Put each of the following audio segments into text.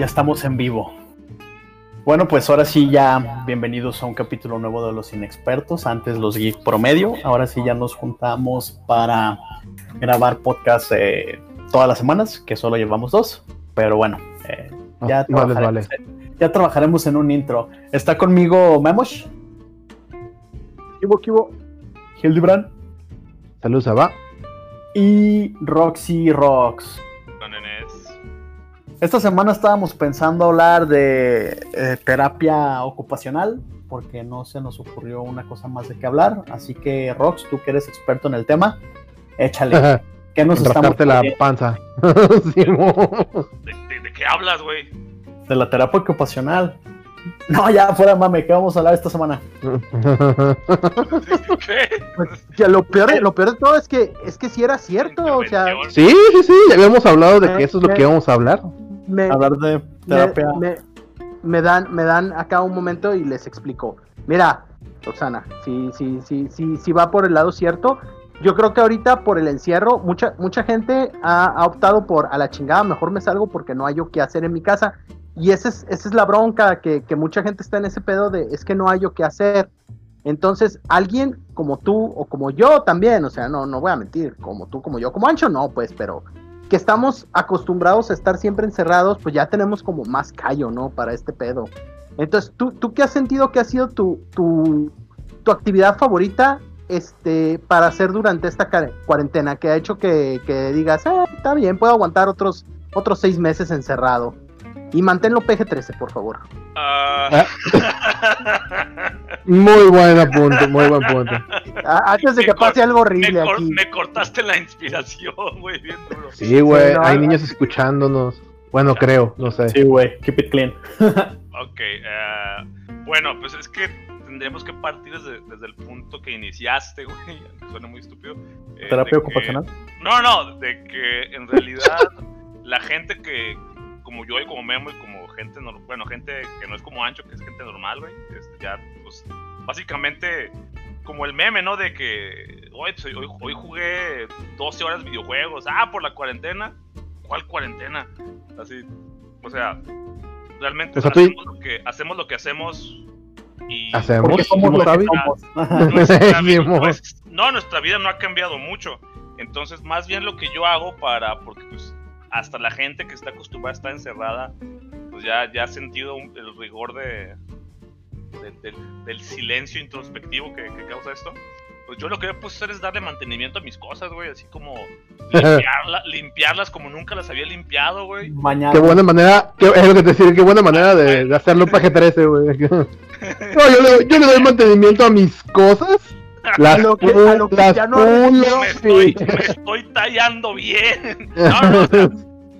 Ya estamos en vivo. Bueno, pues ahora sí ya bienvenidos a un capítulo nuevo de los inexpertos. Antes los geek promedio. Ahora sí ya nos juntamos para grabar podcast eh, todas las semanas, que solo llevamos dos. Pero bueno, eh, ya, Ah, vale, trabajaremos, vale. ya trabajaremos en un intro. Está conmigo Memosh, Kibo, Kibo. Hildebrand Saludos, Abba. y Roxy Rocks. Esta semana estábamos pensando hablar de eh, terapia ocupacional, porque no se nos ocurrió una cosa más de qué hablar. Así que, Rox, tú que eres experto en el tema, échale. ¿Qué nos estamos Rascarte la panza. ¿De, de, de qué hablas, güey? de la terapia ocupacional? No, ya, fuera mame, ¿qué vamos a hablar esta semana? ¿Qué? Pues, ya lo peor, lo peor de todo es que es que sí era cierto, o sea, sí, sí, sí, ya habíamos hablado de que eso es lo que íbamos a hablar. Me, Hablar de me, terapia. me- me dan, me dan acá un momento y les explico. Mira, Roxana, si, si, si, si, si va por el lado cierto, yo creo que ahorita por el encierro, mucha, mucha gente ha, ha optado por a la chingada, mejor me salgo porque no hay yo qué hacer en mi casa. Y esa es, esa es la bronca, que, que mucha gente está en ese pedo de es que no hay yo qué hacer. Entonces, alguien como tú o como yo también, o sea, no, no voy a mentir, como tú, como yo, como Ancho, no, pues, pero que estamos acostumbrados a estar siempre encerrados, pues ya tenemos como más callo, ¿no? Para este pedo. Entonces, ¿tú, tú qué has sentido que ha sido tu, tu, tu actividad favorita este, para hacer durante esta cuarentena? Que ha hecho que, que digas, "Ah, está bien, puedo aguantar otros, otros seis meses encerrado. Y manténlo PG-13, por favor. Ah. Muy buen punto, muy buen punto. Antes de Me que pase algo me, horrible cor- aquí. me cortaste la inspiración, güey, bien duro. Sí, güey, Sí, no, hay no. niños escuchándonos. Bueno, creo, no sé. Sí, güey, keep it clean. Ok, eh, bueno, pues es que tendríamos que partir desde, desde el punto que iniciaste, güey, suena muy estúpido. eh, terapia de que- ocupacional. No, no, de que en realidad la gente que, como yo y como Memo y como gente, nor- bueno, gente que no es como Ancho, que es gente normal, güey, este, ya, pues, básicamente, como el meme, ¿no? De que, "Oye, pues, hoy, hoy jugué 12 horas videojuegos, ah, por la cuarentena. ¿Cuál cuarentena? Así, o sea, realmente O sea, tú- hacemos, lo que, hacemos lo que hacemos y... Hacemos, Porque somos ¿cómo lo que sabes? somos. Ajá. nuestra vida- Simón. no, nuestra vida no ha cambiado mucho. Entonces, más bien lo que yo hago para, porque pues hasta la gente que está acostumbrada a estar encerrada, pues ya, ya ha sentido un- el rigor de, de- del- del silencio introspectivo que, que causa esto. Pues yo lo que voy a hacer es darle mantenimiento a mis cosas, güey, así como limpiarla- limpiarlas como nunca las había limpiado, güey. Mañana. Qué buena manera, qué, es lo que te decía, qué buena manera de, de hacerlo PG-13, güey. No, yo le, yo le doy mantenimiento a mis cosas. Las, A lo que- pu- a lo que las ya no Me estoy, me estoy tallando bien. No, no, o sea,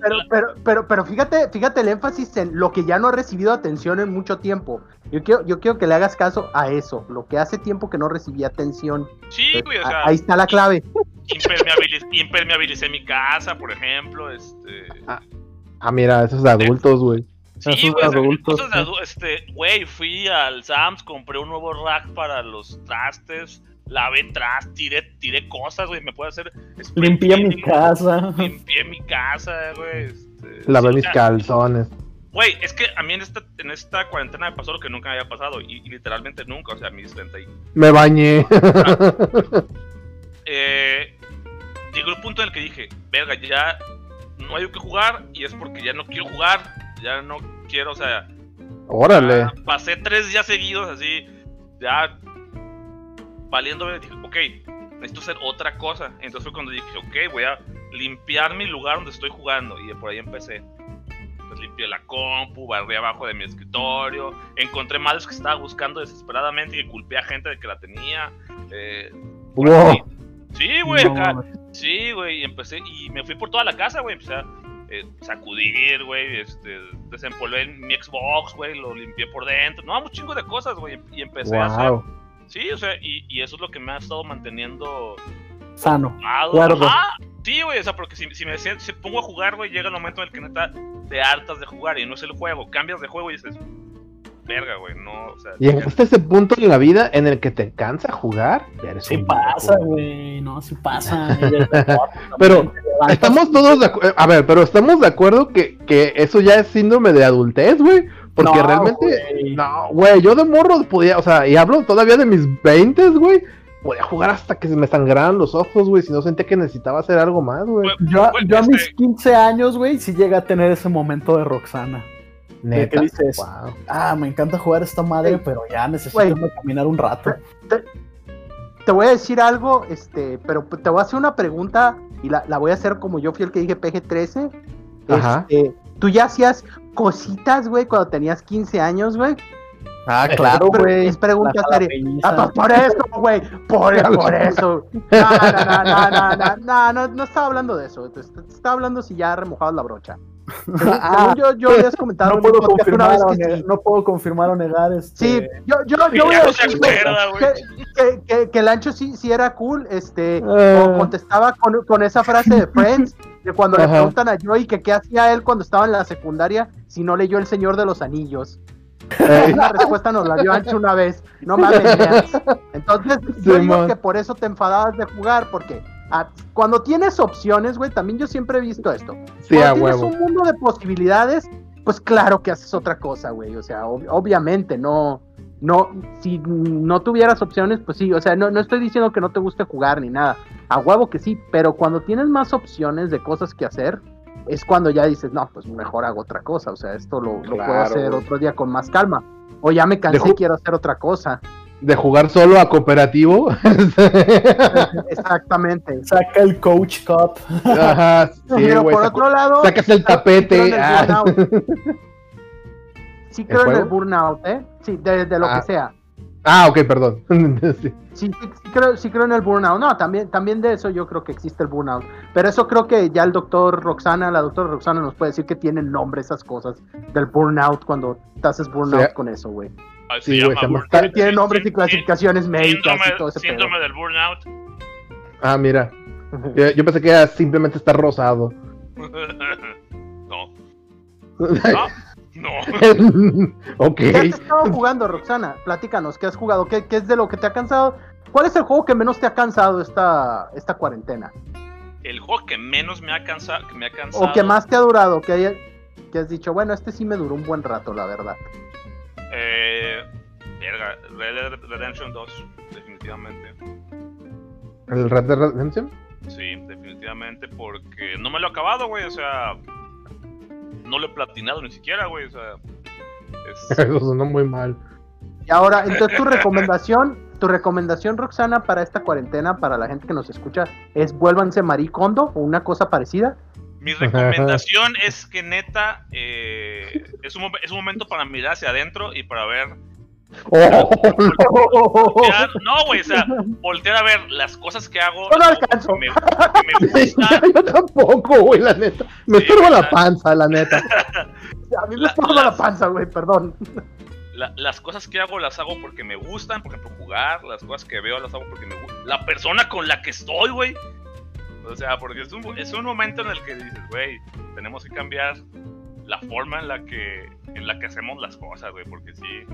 Pero, pero, pero, pero fíjate, fíjate el énfasis en lo que ya no ha recibido atención en mucho tiempo. Yo quiero, yo quiero que le hagas caso a eso, lo que hace tiempo que no recibía atención. sí, güey, o A- sea, Ahí está la clave. impermeabiliz- impermeabilicé mi casa, por ejemplo, este... Ah, mira, esos de adultos, güey. Esos Sí, güey, adultos, cosas de sí. adu- este, güey, fui al Sams, compré un nuevo rack para los trastes, lavé tras, tiré, tiré cosas, güey, me puede hacer... Limpié mi casa. Limpié mi casa, güey, este... Lavé sí, o mis sea, calzones. Güey, es que a mí en esta, en esta cuarentena me pasó lo que nunca me había pasado, y, y literalmente nunca, o sea, mis 30 y Me bañé. eh, llegó el punto en el que dije, verga, ya no hay que jugar y es porque ya no quiero jugar, ya no quiero, o sea, Órale. ya pasé tres días seguidos así, ya valiéndome, dije, ok, necesito hacer otra cosa. Entonces fue cuando dije, ok, voy a limpiar mi lugar donde estoy jugando y por ahí empecé. Pues limpié la compu, barré abajo de mi escritorio, encontré madres que estaba buscando desesperadamente y culpé a gente de que la tenía. Eh, Wow. Sí, güey, No, acá. Sí, güey, y empecé, y me fui por toda la casa, güey, empecé a eh, sacudir, güey, este, desempolvé mi Xbox, güey, lo limpié por dentro, no, un chingo de cosas, güey, y empecé a hacer, Wow. Sí, o sea, y, y eso es lo que me ha estado manteniendo Sano. Cuerdo. Ajá, sí, güey, o sea, porque si, si me si, si pongo a jugar, güey, llega el momento en el que neta te hartas de jugar y no es el juego, cambias de juego y dices, verga, güey, no, o sea... Llegaste a ese punto en la vida en el que te cansa jugar. Ya eres Sí un pasa, güey, no, sí pasa. Pero estamos todos de acuerdo. A ver, pero estamos de acuerdo que, que eso ya es síndrome de adultez, güey. Porque No, realmente. No, güey, yo de morro podía. O sea, y hablo todavía de mis 20, güey. Podía jugar hasta que se me sangraran los ojos, güey. Si no sentía que necesitaba hacer algo más, güey. Yo, a este, mis 15 años, güey, sí llegué a tener ese momento de Roxana. Neta. ¿qué dices? Wow. Ah, me encanta jugar esta madre, Sí. pero ya necesito irme caminar un rato. Te voy a decir algo, este, pero te voy a hacer una pregunta y la, la voy a hacer como yo fui el que dije PG-13. Ajá. Este, Tú ya hacías cositas, güey, cuando tenías 15 años, güey. Ah, claro, güey. Es pregunta seria. Ah, pues, por eso, güey. Por, por eso. No, no, no, no, no. No estaba hablando de eso. Estaba hablando si ya remojado la brocha. Ah. yo, yo habías comentado no puedo confirmar No puedo confirmar o negar este, Sí, yo, yo, yo voy a decir que, que, el ancho sí, sí era cool. Este, ah. contestaba con, con esa frase de Friends. de cuando le preguntan a Joey que qué hacía él cuando estaba en la secundaria si no leyó El Señor de los Anillos. La respuesta nos la dio Ancho una vez. No mames. Entonces, yo digo que por eso te enfadabas de jugar, porque ah, cuando tienes opciones, güey, también yo siempre he visto esto. sí, a Cuando tienes huevo. un mundo de posibilidades, pues claro que haces otra cosa, güey. O sea, ob- obviamente, no. No, si no tuvieras opciones, pues sí, o sea, no, no estoy diciendo que no te guste jugar ni nada, a huevo que sí, pero cuando tienes más opciones de cosas que hacer, es cuando ya dices, no, pues mejor hago otra cosa, o sea, esto lo, lo puedo hacer otro día con más calma, o ya me cansé quiero hacer otra cosa. De jugar solo a cooperativo. Exactamente. Saca el Coach Cup. Ajá, sí, pero por saco- otro lado, Sacas el tapete. el ah. Sí creo en el burnout, ¿eh? Sí, de, de lo Ah. que sea. Ah, ok, perdón. Sí. Sí, sí, sí creo, sí creo en el burnout. No, también, también de eso yo creo que existe el burnout. Pero eso creo que ya el doctor Roxana, la doctora Roxana nos puede decir que tienen nombre esas cosas del burnout cuando te haces burnout Sí. con eso, güey. Ah, Sí, güey, Tiene, nombres sí, y clasificaciones médicas síndrome, y todo ese síndrome del burnout. Ah, mira. pedo. Yo, yo pensé que era simplemente estar rosado. no. No. No. ok. ¿Qué has estado jugando, Roxana? Platícanos, ¿qué has jugado? ¿Qué, qué es de lo que te ha cansado? ¿Cuál es el juego que menos te ha cansado esta, esta cuarentena? El juego que menos me ha cansado, que me ha cansado. ¿O que más te ha durado? Que, haya- que has dicho, bueno, este sí me duró un buen rato, la verdad. Eh, verga, Red Dead Redemption 2, definitivamente. ¿El Red Dead Redemption? Sí, definitivamente, porque no me lo he acabado, güey, o sea, no lo he platinado ni siquiera, güey, o sea, es- Eso sonó muy mal. Y ahora, entonces tu recomendación, tu recomendación, Roxana, para esta cuarentena, para la gente que nos escucha, es vuélvanse maricondo o una cosa parecida. mi recomendación es que neta, eh, es, un, es un momento para mirar hacia adentro y para ver, Oh, voltear- no, güey, o sea, voltear a ver las cosas que hago, Yo no las hago alcanzo. me, gusta, yo tampoco, güey, la neta. Me Sí, estorba la panza, la neta. A mí me La- la panza, güey, perdón. La- las cosas que hago las hago porque me gustan, por ejemplo, jugar, las cosas que veo las hago porque me gusta. La persona con la que estoy, güey. O sea, porque es un, es un momento en el que dices, güey, tenemos que cambiar la forma en la que en la que hacemos las cosas, güey, porque sí.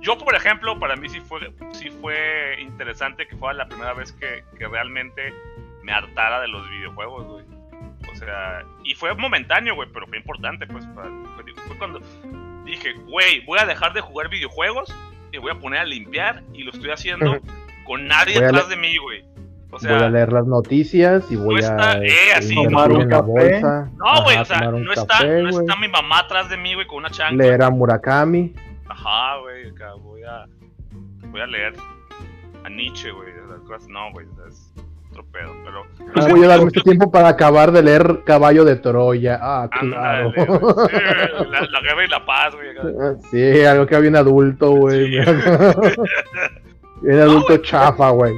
Yo, por ejemplo, para mí sí fue sí fue interesante que fuera la primera vez que, que realmente me hartara de los videojuegos, güey. O sea, y fue momentáneo, güey, pero fue importante, pues, para- fue, fue cuando dije, güey, voy a dejar de jugar videojuegos y voy a poner a limpiar y lo estoy haciendo con nadie atrás de mí, güey. O voy a leer las noticias y voy está- a eh, así, invertir tomar un café. bolsa. no, güey, o sea, no, está, no está mi mamá atrás de mí, güey, con una chancla. Leer a Murakami. Ajá, güey, acá voy a, voy a leer a Nietzsche, güey, las cosas, no, güey, es otro pedo, pero... No voy a darme este tiempo para acabar de leer Caballo de Troya. Ah, claro. Sí, la, la guerra y la paz, güey. Ah, Sí, algo que había un adulto, güey. Sí. un adulto chafa, güey.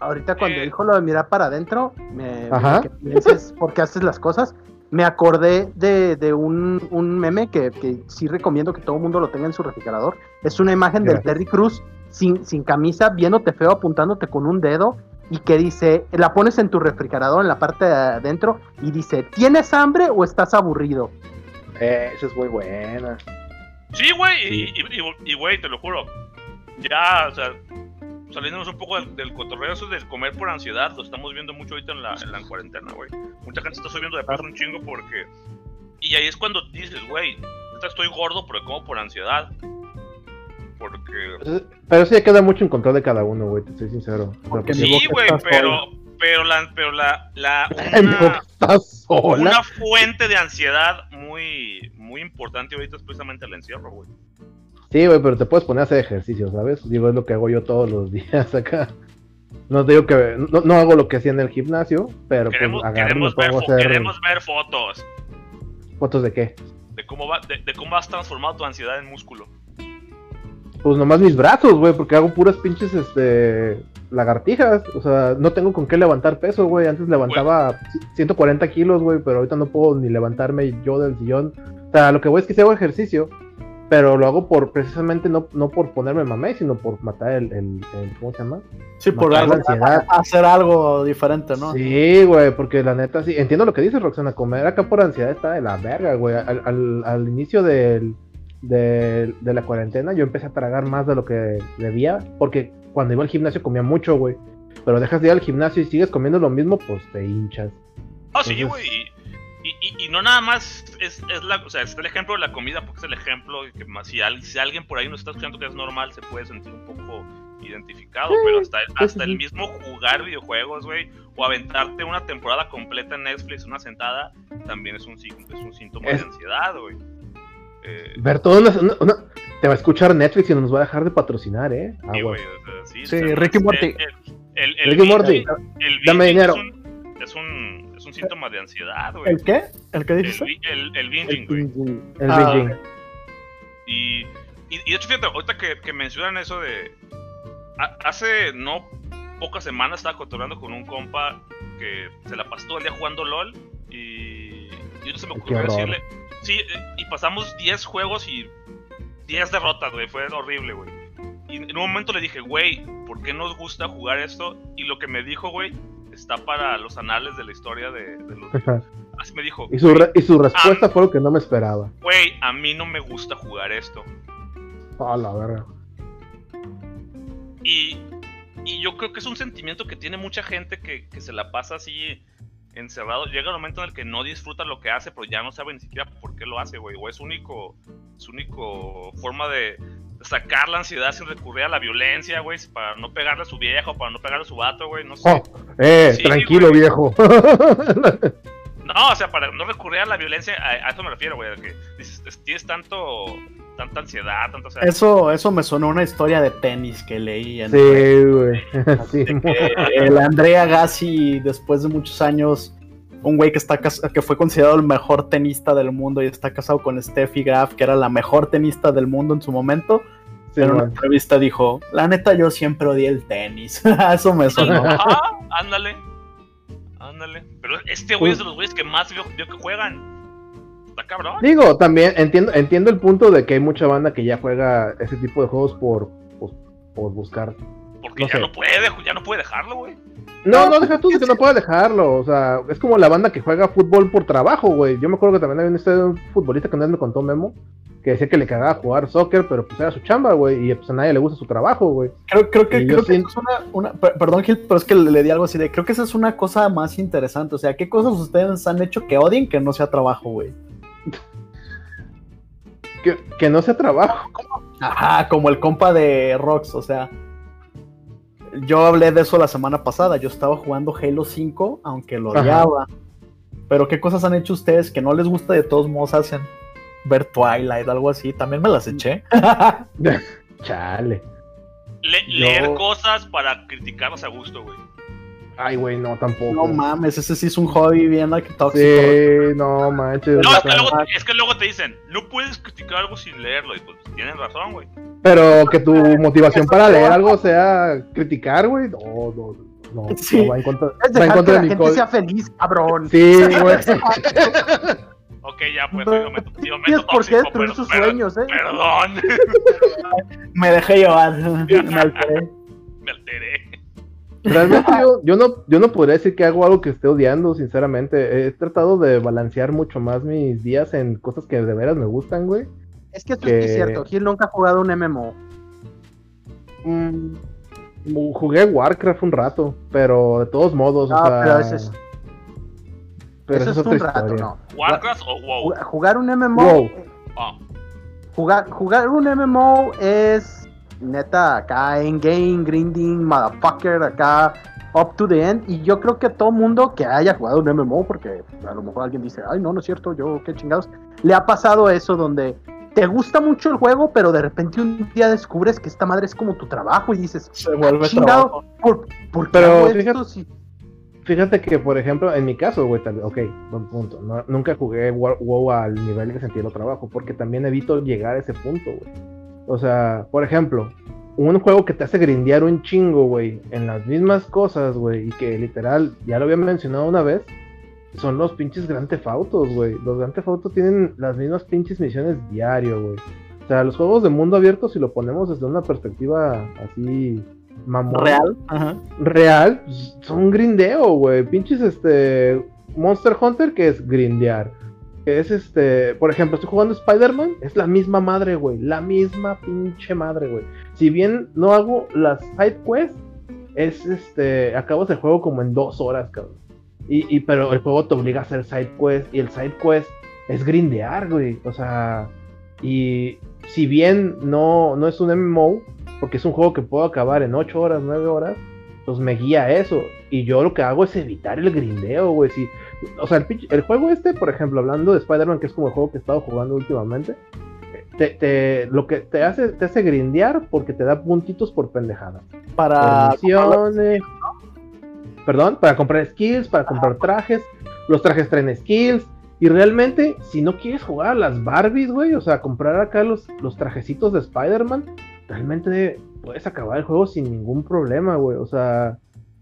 Ahorita cuando Eh. dijo lo de mirar para adentro, me, Ajá. que pienses por qué haces las cosas, me acordé de, de un, un meme que, que sí recomiendo que todo el mundo lo tenga en su refrigerador. Es una imagen del. Terry Cruz sin, sin camisa, viéndote feo, apuntándote con un dedo y que dice, la pones en tu refrigerador en la parte de adentro y dice, ¿tienes hambre o estás aburrido? Eh, esa es muy buena. Sí, güey, y, güey, te lo juro. Ya, o sea, saliéndonos un poco del, del cotorreo, eso del comer por ansiedad, lo estamos viendo mucho ahorita en la, en la cuarentena, güey. Mucha gente está subiendo de peso un chingo porque. Y ahí es cuando dices, güey, estoy gordo, pero como por ansiedad. Porque. Pero sí queda mucho en control de cada uno, güey, te soy sincero. O sea, mi Sí, güey, pero. Pero la. Pero la. la una- sola. Una fuente de ansiedad muy, muy importante ahorita es precisamente el encierro, güey. Sí, güey, pero te puedes poner a hacer ejercicio, ¿sabes? Digo, es lo que hago yo todos los días acá. No te digo que no, no hago lo que hacía en el gimnasio, pero Queremos, pues queremos, ver, hacer queremos ver fotos fotos de qué. de cómo, va, de, de cómo has transformado tu ansiedad en músculo. Pues nomás mis brazos, güey, porque hago puras pinches, este, lagartijas. O sea, no tengo con qué levantar peso, güey. Antes levantaba 140 kilos, güey, pero ahorita no puedo ni levantarme yo del sillón. O sea, lo que voy es que sí hago ejercicio, pero lo hago por, precisamente, no, no por ponerme mamé, sino por matar el, el- el- ¿cómo se llama? Sí, por la algo, ansiedad. hacer algo diferente, ¿no? Sí, güey, porque la neta sí. Entiendo lo que dices, Roxana. Comer acá por ansiedad está de la verga, güey. Al, al- al inicio del, del- de la cuarentena yo empecé a tragar más de lo que debía. Porque cuando iba al gimnasio comía mucho, güey. Pero dejas de ir al gimnasio y sigues comiendo lo mismo, pues te hinchas. Ah, sí, güey. Y, y, no nada más es, es la, o sea, es el ejemplo de la comida porque es el ejemplo que más, si, al- si alguien por ahí no está escuchando que es normal, se puede sentir un poco identificado, Sí, pero hasta, hasta sí. el mismo jugar videojuegos, güey, o aventarte una temporada completa en Netflix, una sentada, también es un, es un síntoma Es- de ansiedad, güey. Eh, Ver todo una, una- una- Te va a escuchar Netflix y no nos va a dejar de patrocinar, ¿eh? sí, Aguas. güey, o sea, sí, Sí, o sea, Ricky Morty. El, el, el Ricky Morty, dame dinero. Es un, es un, un síntoma de ansiedad, güey. ¿El qué? ¿El qué El, dices? bi- el, el binging, güey. El Ah, binging. Y, y, y de hecho, fíjate, ahorita que, que mencionan eso de. ha- hace no pocas semanas estaba cotorreando con un compa que se la pasó todo el día jugando LOL. Y. Y no se me ocurrió decirle. Sí, eh, y pasamos 10 juegos y 10 derrotas, güey. Fue horrible, güey. Y en un momento le dije, güey, ¿por qué nos gusta jugar esto? Y lo que me dijo, güey, está para los anales de la historia de, de los. Así me dijo. y, su re- y su Ah. respuesta fue lo que no me esperaba. Güey, a mí no me gusta jugar esto. A la verga. Y, y yo creo que es un sentimiento que tiene mucha gente que, que se la pasa así encerrado. Llega el momento en el que no disfruta lo que hace, pero ya no sabe ni siquiera por qué lo hace, güey. O es único, su único forma de sacar la ansiedad sin recurrir a la violencia, güey. Para no pegarle a su viejo, para no pegarle a su vato, güey. No sé. Oh, eh, Sí, tranquilo, güey. viejo. No, o sea, para no recurrir a la violencia, a, a eso me refiero, güey. Que dices, es- tienes tanto, tanta ansiedad, tanto, o sea, Eso, eso me sonó una historia de tenis que leí en sí, güey. Sí, el Andrea Gassi, después de muchos años, un güey que, está que fue considerado el mejor tenista del mundo y está casado con Steffi Graf, que era la mejor tenista del mundo en su momento, sí, en una entrevista dijo, la neta yo siempre odié el tenis. eso me sonó. Ajá, ándale. Ándale. Pero este güey es de los güeyes que más veo, veo que juegan. Está cabrón. Digo, también entiendo, entiendo el punto de que hay mucha banda que ya juega ese tipo de juegos por, pues, por buscar. Porque no ya sé. no puede, ya no puede dejarlo, güey. No, No, deja tú de que no puedas dejarlo. O sea, es como la banda que juega fútbol por trabajo, güey. Yo me acuerdo que también había un, este, un futbolista que una vez me contó Memo que decía que le cagaba jugar soccer, pero pues era su chamba, güey. Y pues a nadie le gusta su trabajo, güey. Creo, creo que, creo que es una, una- per- Perdón, Gil, pero es que le, le di algo así de. Creo que esa es una cosa más interesante. O sea, ¿qué cosas ustedes han hecho que odien que no sea trabajo, güey? Que, que no sea trabajo. Ajá, como el compa de Rox, o sea. Yo hablé de eso la semana pasada. Yo estaba jugando Halo 5, aunque lo Ajá. odiaba. Pero ¿qué cosas han hecho ustedes que no les gusta de todos modos hacen? Ver Twilight, algo así. También me las eché. Chale. Le- Yo- Leer cosas para criticarlos a gusto, güey. Ay, güey, no, tampoco. no mames, ese sí es un hobby bien tóxico. Sí, no manches. No, es que, luego, es que luego te dicen, no puedes criticar algo sin leerlo. Y pues tienen razón, güey. Pero que tu motivación para leer algo sea criticar, güey. No, no, no. Sí. no va en contra, Es va en que la mi gente sea feliz, cabrón. Sí, güey. Ok, ya, pues, momento por qué destruir pero- sus pero- sueños, eh. Perdón, Me dejé llevar. me alteré. me alteré. Realmente yo, yo no, yo no podría decir que hago algo que esté odiando, sinceramente. He tratado de balancear mucho más mis días en cosas que de veras me gustan, güey. Es que esto es cierto, Gil nunca ha jugado un MMO. Mm, jugué Warcraft un rato, pero de todos modos, o sea, pero eso es- pero Eso es otra un rato, historia. no. ¿Warcraft o WoW? Ju- Jugar un MMO, WoW. Ah, jugar, jugar un MMO es neta acá en game, grinding, motherfucker, acá up to the end. Y yo creo que todo mundo que haya jugado un MMO, porque a lo mejor alguien dice, ay, no, no es cierto, yo qué chingados, le ha pasado eso donde te gusta mucho el juego, pero de repente un día descubres que esta madre es como tu trabajo y dices, Se vuelve chingado, trabajo. ¿por, por qué Pero fíjate- esto si- Fíjate que, por ejemplo, en mi caso, güey, tal ok, buen punto. no- nunca jugué WoW al nivel de sentirlo trabajo, porque también evito llegar a ese punto, güey. O sea, por ejemplo, un juego que te hace grindear un chingo, güey, en las mismas cosas, güey, y que literal, ya lo había mencionado una vez, son los pinches Grand Theft Autos, güey. Los Grand Theft Autos tienen las mismas pinches misiones diario, güey. O sea, los juegos de mundo abierto, si lo ponemos desde una perspectiva así mamón, Real. Ajá. real, pues, son grindeo, güey. Pinches este Monster Hunter que es grindear. Que es este, por ejemplo, estoy jugando Spider-Man, es la misma madre, güey. La misma pinche madre, güey. Si bien no hago las side quests, es este, acabas el juego como en dos horas, cabrón. Y, y- pero el juego te obliga a hacer side quest y el side quest es grindear, güey. O sea, y si bien no, no es un MMO, porque es un juego que puedo acabar en 8 horas, 9 horas, pues me guía a eso. Y yo lo que hago es evitar el grindeo, güey. Si, o sea, el, el juego este, por ejemplo, hablando de Spider-Man, que es como el juego que he estado jugando últimamente, te, te- lo que te hace, te hace grindear porque te da puntitos por pendejada. Para. Perdón, para comprar skills, para comprar trajes. Los trajes traen skills. Y realmente, si no quieres jugar a las Barbies, güey, o sea, comprar acá los, los trajecitos de Spider-Man, realmente puedes acabar el juego sin ningún problema, güey. O sea,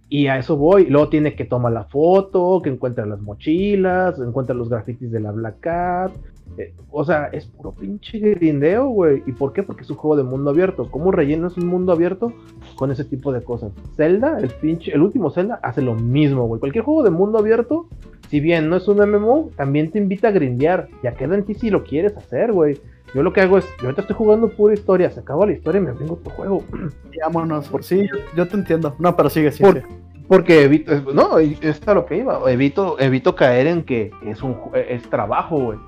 y a eso voy. Luego tiene que tomar la foto, que encuentra las mochilas, encuentra los grafitis de la Black Cat. Eh, o sea, es puro pinche grindeo, güey. ¿Y por qué? Porque es un juego de mundo abierto. ¿Cómo rellenas un mundo abierto? Con ese tipo de cosas. Zelda, el pinche, el último Zelda hace lo mismo, güey. Cualquier juego de mundo abierto, si bien no es un MMO, también te invita a grindear. Ya queda en ti si lo quieres hacer, güey. Yo lo que hago es, yo ahorita estoy jugando pura historia, se acaba la historia y me vengo otro juego. Vámonos, por sí, yo, yo te entiendo. No, pero sigue, sigue. Por- sigue. Porque evito, no, y es a lo que iba, evito, evito caer en que es un es trabajo, güey.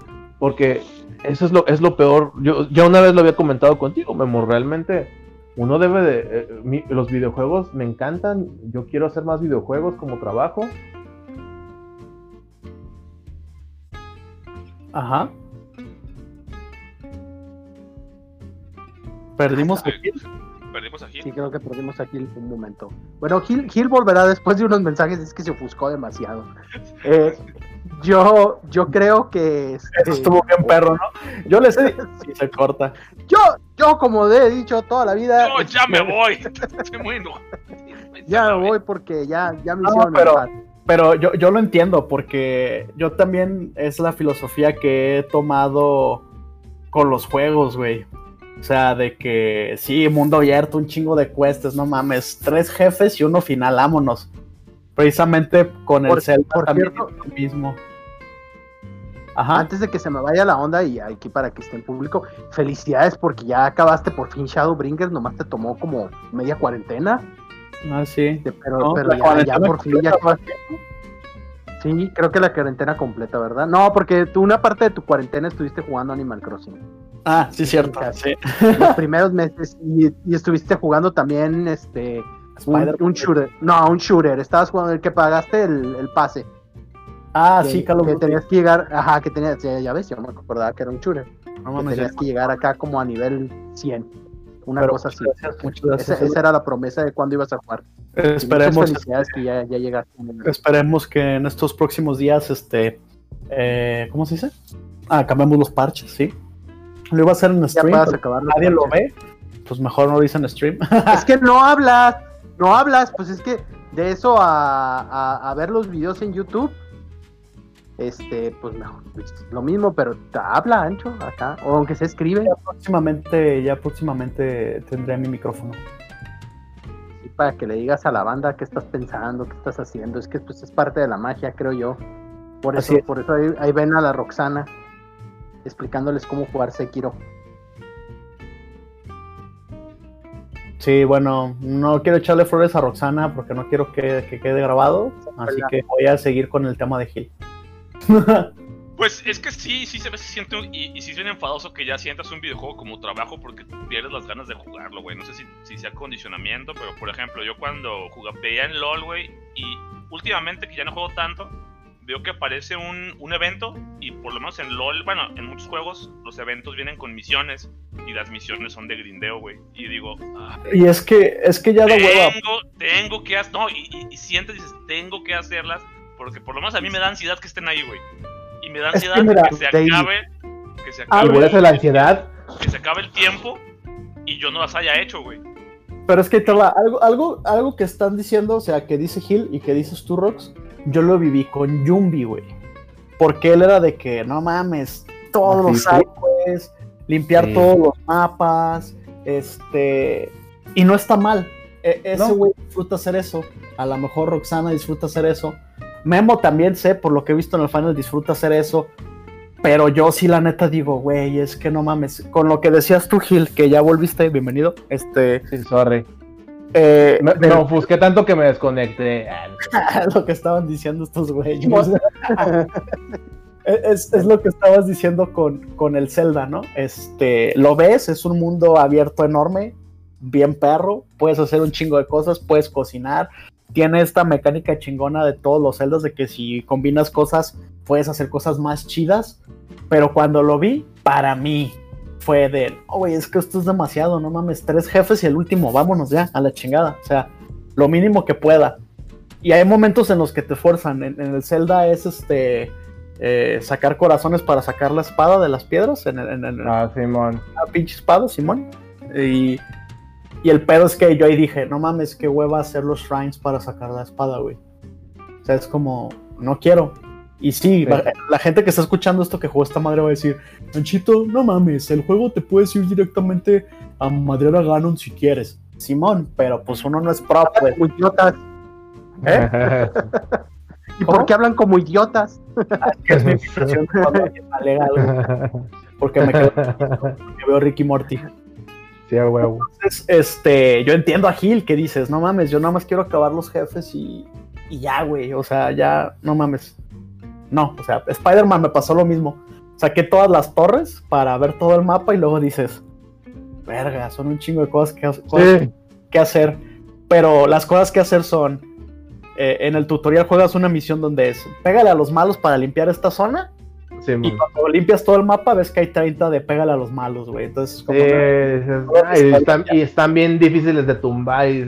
Porque eso es lo, es lo peor. Yo ya una vez lo había comentado contigo, Memo, realmente uno debe de. eh, mi- los videojuegos me encantan. Yo quiero hacer más videojuegos como trabajo. Ajá. Perdimos Ay, aquí. Perdimos a Gil. Sí, creo que perdimos aquí un momento. Bueno, Gil, Gil volverá después de unos mensajes, es que se ofuscó demasiado. Eh, yo, yo creo que... este, Eso estuvo bien perro, ¿no? Yo le sé. Sí, se corta. yo, yo, como he dicho toda la vida... No, ya me voy. Estoy muy enojado. Ya me voy porque ya, ya me No, hicieron pero- enojar. Pero yo, yo lo entiendo porque yo también es la filosofía que he tomado con los juegos, güey. O sea, de que sí, mundo abierto, un chingo de cuestas, no mames, tres jefes y uno final, vámonos. Precisamente con el Zelda por también cierto- es lo mismo. Ajá. Antes de que se me vaya la onda y aquí para que esté en público, felicidades porque ya acabaste por fin Shadowbringers, nomás te tomó como media cuarentena, Ah, sí. de- pero, No, pero la ya, por fin ya acabaste. Sí, creo que la cuarentena completa, ¿verdad? No, porque tú una parte de tu cuarentena estuviste jugando Animal Crossing. Ah, sí, cierto. Sí. Los primeros meses y, y estuviste jugando también este un, un shooter. No, un shooter. Estabas jugando el que pagaste el, el pase. Ah, que, sí, Call of que tenías que llegar, ajá, que tenías, ya, ya ves, yo me acordaba que era un shooter. No que tenías que llegar acá como a nivel 100. Una Pero cosa así. gracias, muchas gracias. Esa, esa era la promesa de cuándo ibas a jugar. Esperemos, felicidades que ya, ya llegaste. esperemos que en estos próximos días, este, eh, ¿cómo se dice? Ah, cambiamos los parches, sí. Lo iba a hacer en stream, nadie lo ve, pues mejor no lo hice en stream. Es que no hablas, no hablas, pues es que de eso a, a, a ver los videos en YouTube, este, pues mejor, pues, lo mismo, pero habla ancho acá, o aunque se escribe, ya próximamente, ya próximamente tendré mi micrófono. y para que le digas a la banda qué estás pensando, qué estás haciendo, es que pues es parte de la magia, creo yo. Por Así eso, es. por eso ahí, ahí ven a la Roxana explicándoles cómo jugar Sekiro. Sí, bueno, no quiero echarle flores a Roxana porque no quiero que, que quede grabado, así Hola. que voy a seguir con el tema de Gil. Pues es que sí, sí se ve, se siente, y, y sí es bien enfadoso que ya sientas un videojuego como trabajo porque pierdes las ganas de jugarlo, güey. No sé si, si sea condicionamiento, pero por ejemplo, yo cuando jugaba, veía en LOL, güey, y últimamente que ya no juego tanto, veo que aparece un, un evento, y por lo menos en LOL, bueno, en muchos juegos, los eventos vienen con misiones, y las misiones son de grindeo, güey. Y digo, ah, Y es que, es que ya da hueva. tengo, tengo que hacer, no, y, y, y sientes, dices, tengo que hacerlas, porque por lo menos a mí me da ansiedad que estén ahí, güey. Y me da Es que ansiedad que, mira, se acabe, que se ¿Y acabe, la ansiedad? que se acabe el tiempo y yo no las haya hecho, güey. Pero es que Carla, algo, algo, algo que están diciendo, o sea, que dice Gil y que dices tú, Rox, yo lo viví con Yumbi, güey. Porque él era de que, no mames, todos los sidequests, limpiar Sí. todos los mapas, este... Y no está mal. E- ese No. güey disfruta hacer eso. A lo mejor Roxana disfruta hacer eso. Memo también sé, por lo que he visto en el final, disfruta hacer eso. Pero yo sí, la neta, digo, güey, es que no mames. Con lo que decías tú, Gil, que ya volviste, bienvenido. Este. Sí, sorry. Eh, Me, me ofusqué tanto que me desconecté. Lo que estaban diciendo estos güeyes. es, es lo que estabas diciendo con, con el Zelda, ¿no? Este, lo ves, es un mundo abierto enorme, bien perro, puedes hacer un chingo de cosas, puedes cocinar, tiene esta mecánica chingona de todos los Zeldas de que si combinas cosas, puedes hacer cosas más chidas, pero cuando lo vi, para mí fue de, oh, güey, es que esto es demasiado, no mames, tres jefes y el último, vámonos ya, a la chingada, o sea, lo mínimo que pueda. Y hay momentos en los que te fuerzan. En, en el Zelda es este eh, sacar corazones para sacar la espada de las piedras. En, el- en, el- Ah, Simón. la pinche espada, Simón. Y, y el pedo es que yo ahí dije, no mames, qué hueva hacer los shrines para sacar la espada, güey. O sea, es como, no quiero. Y sí, Sí. La, gente que está escuchando esto que jugó esta madre va a decir, Anchito, no mames, el juego te puedes ir directamente a madrear a Ganon si quieres. Simón, pero pues uno no es pro, pues. Como idiotas. ¿Eh? ¿Y ¿Cómo? por qué hablan como idiotas? que es mi impresión cuando porque me quedo porque veo Ricky Morty. sí, a huevo. Entonces, este, yo entiendo a Gil que dices, no mames, yo nada más quiero acabar los jefes y, y ya, güey, o sea, ya, no mames. No, o sea, Spider-Man me pasó lo mismo. Saqué todas las torres para ver todo el mapa y luego dices, verga, son un chingo de cosas que, cosas Sí. que hacer. Pero las cosas que hacer son, eh, en el tutorial juegas una misión donde es, pégale a los malos para limpiar esta zona y Simón. cuando limpias todo el mapa, ves que hay 30 de pégale a los malos, güey. Entonces, como Sí, que- dices, "Ay, y, están, y están bien difíciles de tumbar. Y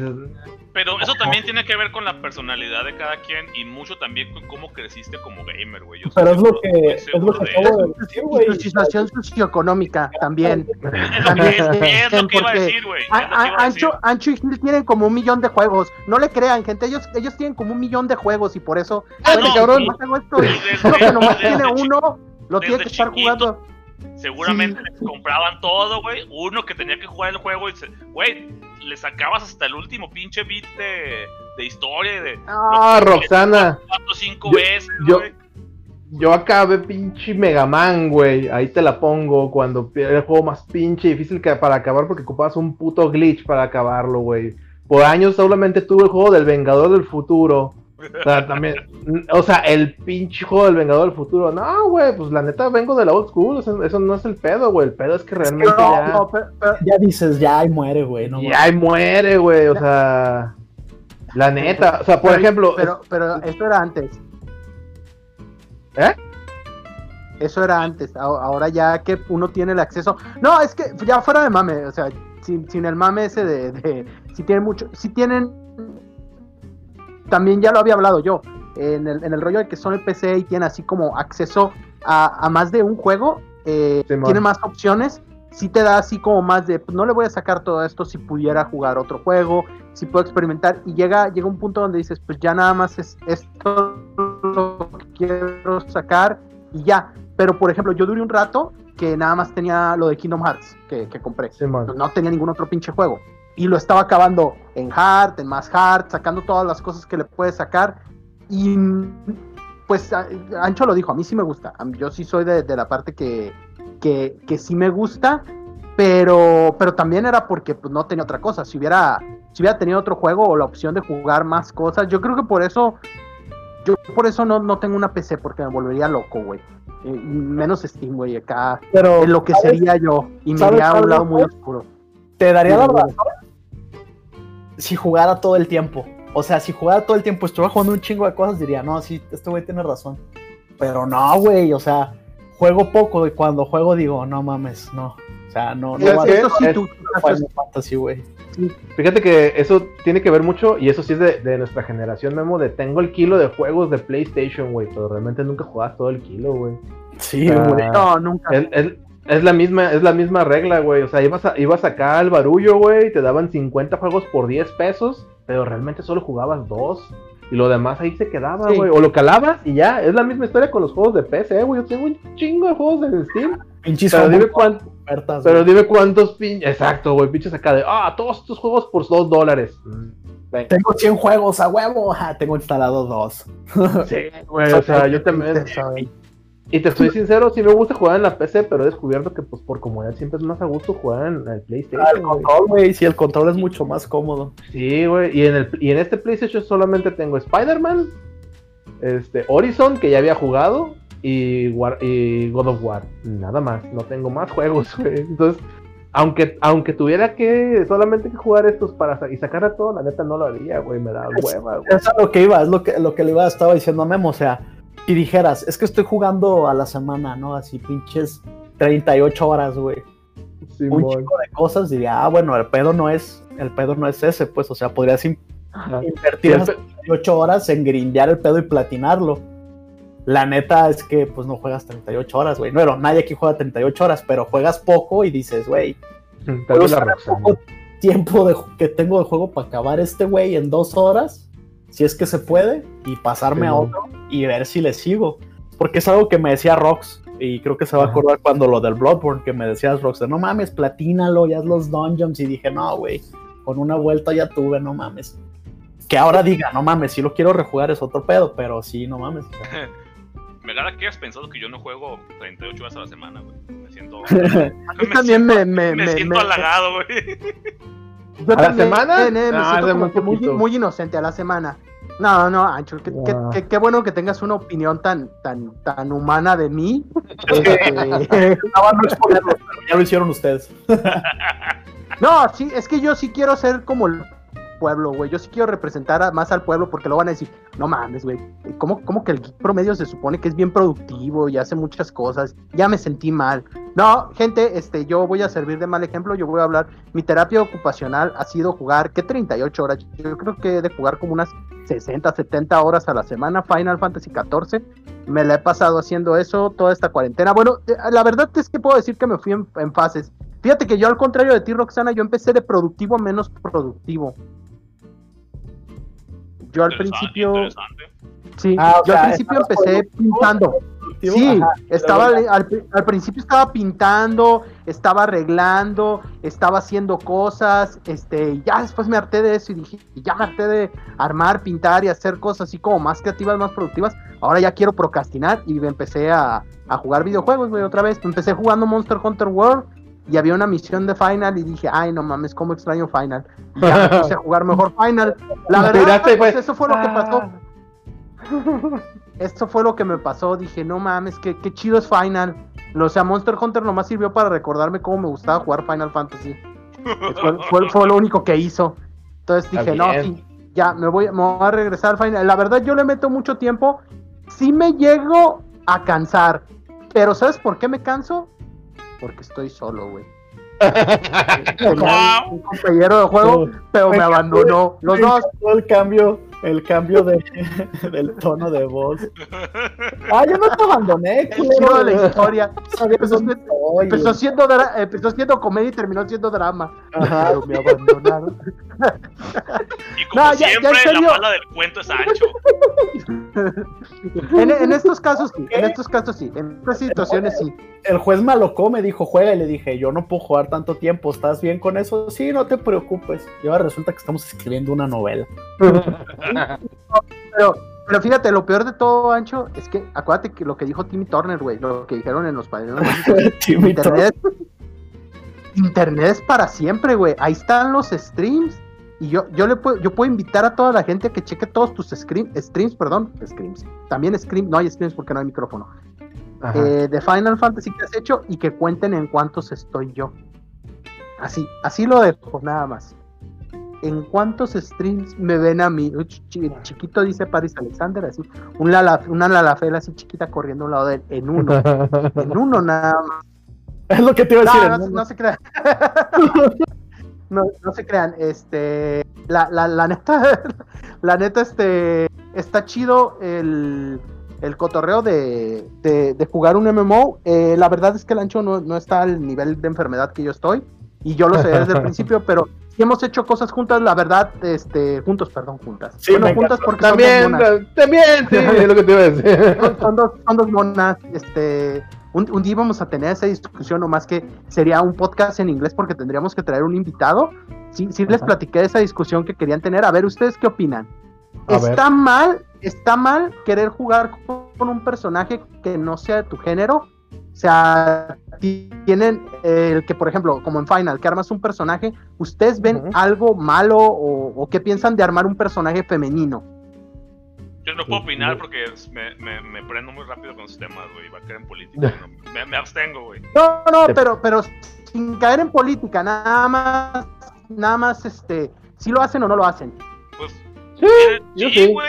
Pero eso también tiene que ver con la personalidad de cada quien y mucho también con cómo creciste como gamer, güey. Yo pero es lo que, es lo que acabo eso. de decir, güey. situación socioeconómica también. Es lo que, También, es, es lo que iba a decir, güey. Ancho, Ancho y Gil tienen como un millón de juegos. No le crean, gente. Ellos, ellos tienen como un millón de juegos y por eso. Ah, bueno, no, cabrón, no tengo esto. Uno que nomás tiene uno, lo tiene que estar jugando. Seguramente les compraban todo, güey. Uno que tenía que jugar el juego y se... Güey, le sacabas hasta el último pinche beat de, de historia de Ah, Roxana. cuatro o cinco Yo- veces, yo- güey. Yo acabé pinche Mega Man, güey. Ahí te la pongo cuando era el juego más pinche difícil que para acabar porque ocupabas un puto glitch para acabarlo, güey. Por años solamente tuve el juego del Vengador del Futuro. O sea, también, o sea, el pinche juego del Vengador del Futuro. No, güey, pues la neta vengo de la old school. Eso, eso no es el pedo, güey. El pedo es que realmente No, ya, no, pero- pero- Ya dices, ya, y muere, güey. No, ya ahí muere, güey. O sea, la neta. O sea, por pero- ejemplo, Pero, pero eso era antes. ¿Eh? Eso era antes. Ahora ya que uno tiene el acceso. No, es que ya fuera de mame. O sea, sin, sin el mame ese de, de- Si tienen mucho. Si tienen. También ya lo había hablado yo. En el, en el rollo de que son el PC y tienen así como acceso a, a más de un juego. eh, tienen más opciones. Sí te da así como más de. Pues no le voy a sacar todo esto si pudiera jugar otro juego. Si puedo experimentar. Y llega, llega un punto donde dices, pues ya nada más es esto lo que quiero sacar y ya. Pero por ejemplo, yo duré un rato que nada más tenía lo de Kingdom Hearts que, que compré. No tenía ningún otro pinche juego. Y lo estaba acabando en hard, en más hard, sacando todas las cosas que le puedes sacar. Y pues Ancho lo dijo, a mí sí me gusta. Yo sí soy de, de la parte que, que, que sí me gusta. pero, pero también era porque pues, no tenía otra cosa. Si hubiera, si hubiera tenido otro juego o la opción de jugar más cosas, yo creo que por eso, yo por eso no, no tengo una PC, porque me volvería loco, güey. Eh, menos Steam, güey, acá Pero en lo que ¿sabes? sería yo. Y me ¿sabes iría a un lado muy oscuro. te daría la razón si jugara todo el tiempo. O sea, si jugara todo el tiempo, estuviera jugando un chingo de cosas, diría, no, sí, este güey tiene razón. Pero no, güey, o sea, juego poco y cuando juego digo, no mames, no. O sea, no, no Es va a sí, es- tú, Final Fantasy, güey. Fíjate que eso tiene que ver mucho, y eso sí es de, de nuestra generación, Memo, de tengo el kilo de juegos de PlayStation, güey, pero realmente nunca jugabas todo el kilo, güey. Sí, Ah, güey. no, nunca. Es, es- es la misma, es la misma regla, güey. O sea, ibas, a, ibas acá al barullo, güey, te daban 50 juegos por 10 pesos, pero realmente solo jugabas dos. Y lo demás ahí se quedaba, Sí. güey. O lo calabas y ya. Es la misma historia con los juegos de PC, güey. Yo tengo un chingo de juegos en Steam. Pinches Pero dime, cuán- ofertas, pero güey. dime cuántos pinches. Exacto, güey. Pinches acá de. Ah, todos estos juegos por 2 dólares. Mm. Tengo 100 juegos a huevo. Tengo instalado dos. Sí, güey. O sea, yo también. Y te soy sincero, sí me gusta jugar en la PC, pero he descubierto que, pues, por comodidad siempre es más a gusto jugar en el Ah, el PlayStation, güey. control, güey. Sí, el control es mucho más cómodo. Sí, güey. Y en, el, y en este PlayStation solamente tengo Spider-Man, este, Horizon, que ya había jugado, y, War- y God of War. Nada más. No tengo más juegos, güey. Entonces, aunque, aunque tuviera que solamente que jugar estos para y sacar a todo, la neta no lo haría, güey. Me da Es- hueva, güey. Es a lo que iba, es lo que, lo que le iba, estaba diciendo a Memo. O sea, si dijeras, es que estoy jugando a la semana, ¿no? Así pinches 38 horas, güey. un Simón. chico de cosas, diría, ah, bueno, el pedo no es, el pedo no es ese, pues, o sea, podrías in- Ajá. invertir Sí, el esas pe- 38 horas en grindear el pedo y platinarlo. La neta es que, pues, no juegas 38 horas, güey. Bueno, nadie aquí juega 38 horas, pero juegas poco y dices, güey, poco tiempo de, que tengo de juego para acabar este güey en dos horas, si es que se puede, y pasarme a otro y ver si le sigo. Porque es algo que me decía Rox, y creo que se va a acordar cuando lo del Bloodborne, que me decías Rox, de, no mames, platínalo, ya haz los dungeons, y dije, no, güey, con una vuelta ya tuve, no mames. Que ahora diga, no mames, si lo quiero rejugar es otro pedo, pero sí, no mames. Me agrada que hayas pensado que yo no juego 38 horas a la semana, güey. Me siento. A mí también me, me, Me me- siento me- halagado, güey. Yo ¿A la semana? eh, me No, siento como muy que muy, inocente a la semana. No, no, Ancho, qué, qué- Ah. qué- qué bueno que tengas una opinión tan, tan, tan humana de mí. Este, no ya lo hicieron ustedes. no, sí, es que yo sí quiero ser como el pueblo, güey. Yo sí quiero representar más al pueblo porque lo van a decir, no mames, güey. ¿Cómo, ¿Cómo que el geek promedio se supone que es bien productivo y hace muchas cosas? Ya me sentí mal. No, gente, este, yo voy a servir de mal ejemplo. Yo voy a hablar. Mi terapia ocupacional ha sido jugar, ¿qué 38 horas? Yo creo que he de jugar como unas 60, 70 horas a la semana Final Fantasy XIV. Me la he pasado haciendo eso toda esta cuarentena. Bueno, eh, la verdad es que puedo decir que me fui en fases. Fíjate que yo, al contrario de ti, Roxana, yo empecé de productivo a menos productivo. Yo al principio, sí, Ah, yo sea, al principio empecé pintando. Sí, ajá, estaba al, al principio estaba pintando, estaba arreglando, estaba haciendo cosas, este, y ya después me harté de eso y dije, ya me harté de armar, pintar y hacer cosas así como más creativas, más productivas. Ahora ya quiero procrastinar y empecé a, a jugar videojuegos, güey, otra vez. Empecé jugando Monster Hunter World y había una misión de Final y dije, ay, no mames, cómo extraño Final. Y ya me puse a jugar mejor Final. La verdad, pues, fue, eso fue lo que pasó. "Ah". Esto fue lo que me pasó. Dije, no mames, qué, qué chido es Final. O sea, Monster Hunter nomás sirvió para recordarme cómo me gustaba jugar Final Fantasy. Fue, fue- fue lo único que hizo. Entonces dije, no, sí, ya me voy, me voy a regresar al Final. La verdad, yo le meto mucho tiempo. Sí me llego a cansar. Pero ¿sabes por qué me canso? Porque estoy solo, güey. Un compañero de juego, pero me abandonó. Los dos. El cambio, el cambio de, del tono de voz. Ah, yo no te abandoné, El chido de la culero. historia. Empezó, siendo empezó siendo comedia y terminó siendo drama. Ajá. Pero me abandonaron. Y como No, ya- ya en siempre, serio. la pala del cuento es ancho. En, en estos casos sí, en estos casos sí, en estas situaciones sí. El juez me alocó, me dijo, juega, y le dije, yo no puedo jugar tanto tiempo, ¿estás bien con eso? Sí, no te preocupes. Y ahora resulta que estamos escribiendo una novela. Pero, pero fíjate, lo peor de todo, Ancho, es que acuérdate que lo que dijo Timmy Turner, güey, lo que dijeron en los padrinos. Internet. Internet es para siempre, güey. Ahí están los streams. Y yo, yo le puedo, yo puedo invitar a toda la gente a que cheque todos tus scream- streams, perdón, streams. También scream, no hay streams porque no hay micrófono. Eh, de Final Fantasy que has hecho y que cuenten en cuántos estoy yo. Así, así lo dejo, nada más. ¿En cuántos streams me ven a mí? Chiquito dice Paris Alexander, así. Un lala- una lalafela así chiquita corriendo a un lado de él. En uno. en uno nada más. Es lo que te iba a decir. No, no, ¿no? no se crean. no, no se crean. Este, la, la, la neta, la neta, este, está chido el, el cotorreo de, de, de jugar un MMO. Eh, la verdad es que el ancho no, no está al nivel de enfermedad que yo estoy. Y yo lo sé desde el principio, pero sí hemos hecho cosas juntas, la verdad, este, juntos, perdón, juntas. Sí, bueno, juntas porque son dos También, monas. también, sí, es lo que te iba a decir. son, son dos, son dos monas. Este, un, un día íbamos a tener esa discusión, nomás que sería un podcast en inglés porque tendríamos que traer un invitado. Sí, sí les platiqué de esa discusión que querían tener. A ver, ¿ustedes qué opinan? A ver. ¿Está mal, está mal querer jugar con un personaje que no sea de tu género? O sea, ti- tienen eh, el que, por ejemplo, como en Final, que armas un personaje, ¿ustedes ven algo malo o, o qué piensan de armar un personaje femenino? Yo no puedo opinar porque me, me, me prendo muy rápido con esos temas, güey. Va a caer en política. no, me, me abstengo, güey. No, no, pero, pero sin caer en política, nada más, nada más, este, si lo hacen o no lo hacen. Pues, Sí, yo sí, sí. güey.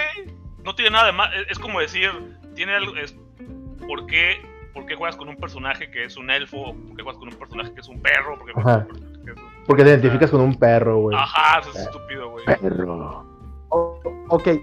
No tiene nada de más. Es, es como decir, tiene algo. Es, ¿por, qué, ¿Por qué juegas con un personaje que es un elfo? ¿Por qué juegas con un personaje que es un perro? ¿Por qué juegas Ajá. con un personaje que es un- Porque te identificas con un perro, güey. Ajá, eso es estúpido, güey. Perro. Ok. El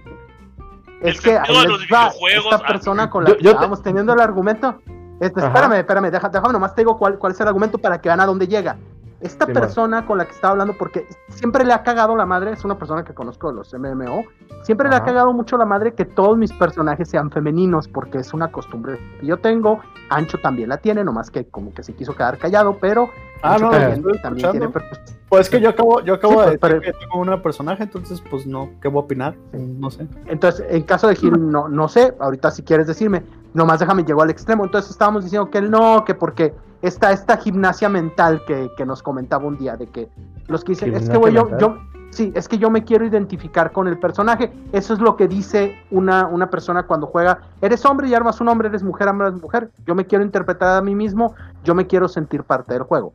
Es que ahí de los les va esta ah, persona con la yo- que te- estábamos teniendo el argumento. Este, espérame, espérame, deja- déjame nomás te digo cuál, cuál es el argumento para que vean a dónde llega. Esta persona con la que estaba hablando, porque siempre le ha cagado la madre, es una persona que conozco de los MMO, siempre le ha cagado mucho la madre que todos mis personajes sean femeninos, porque es una costumbre que yo tengo. Ancho también la tiene, nomás que como que se quiso quedar callado, pero Ah, Ancho no, también, estoy también tiene escuchando. per- Pues es que yo acabo, yo acabo Sí, de pues, decir pero- que tengo una personaje, entonces pues no, ¿qué voy a opinar? No sé. Entonces, en caso de Gil, no, no sé, ahorita si quieres decirme, nomás déjame, llegó al extremo. Entonces estábamos diciendo que él no, que porque está esta gimnasia mental que, que nos comentaba un día, de que los que dicen, es que ¿Gimnasia güey, yo, yo, sí, es que yo me quiero identificar con el personaje. Eso es lo que dice una, una persona cuando juega, eres hombre y armas un hombre, eres mujer, armas mujer. Yo me quiero interpretar a mí mismo, yo me quiero sentir parte del juego.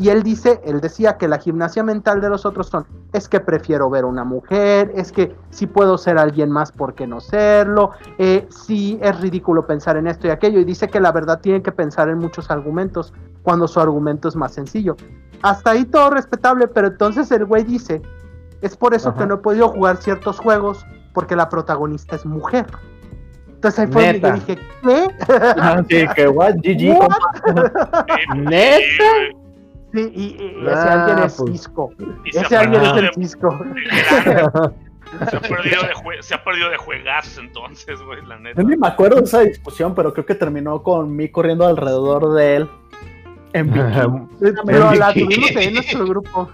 Y él dice, él decía que la gimnasia mental de los otros son, es que prefiero ver una mujer, es que si puedo ser alguien más, ¿por qué no serlo? Eh, sí es ridículo pensar en esto y aquello. Y dice que la verdad tiene que pensar en muchos argumentos, cuando su argumento es más sencillo. Hasta ahí todo respetable, pero entonces el güey dice, es por eso Ajá. que no he podido jugar ciertos juegos, porque la protagonista es mujer. Entonces ahí fue donde yo dije, ¿qué? Ah, sí, que what, GG. ¿Neta? Sí, y, ese Ah, alguien es pues. Cisco. Ese alguien es el Cisco. se ha perdido de jue- se ha perdido de juegazos entonces, güey, la neta. Yo ni me acuerdo de esa discusión, pero creo que terminó con mí corriendo alrededor de él. En bikini. Pero la tuvimos ahí en nuestro grupo.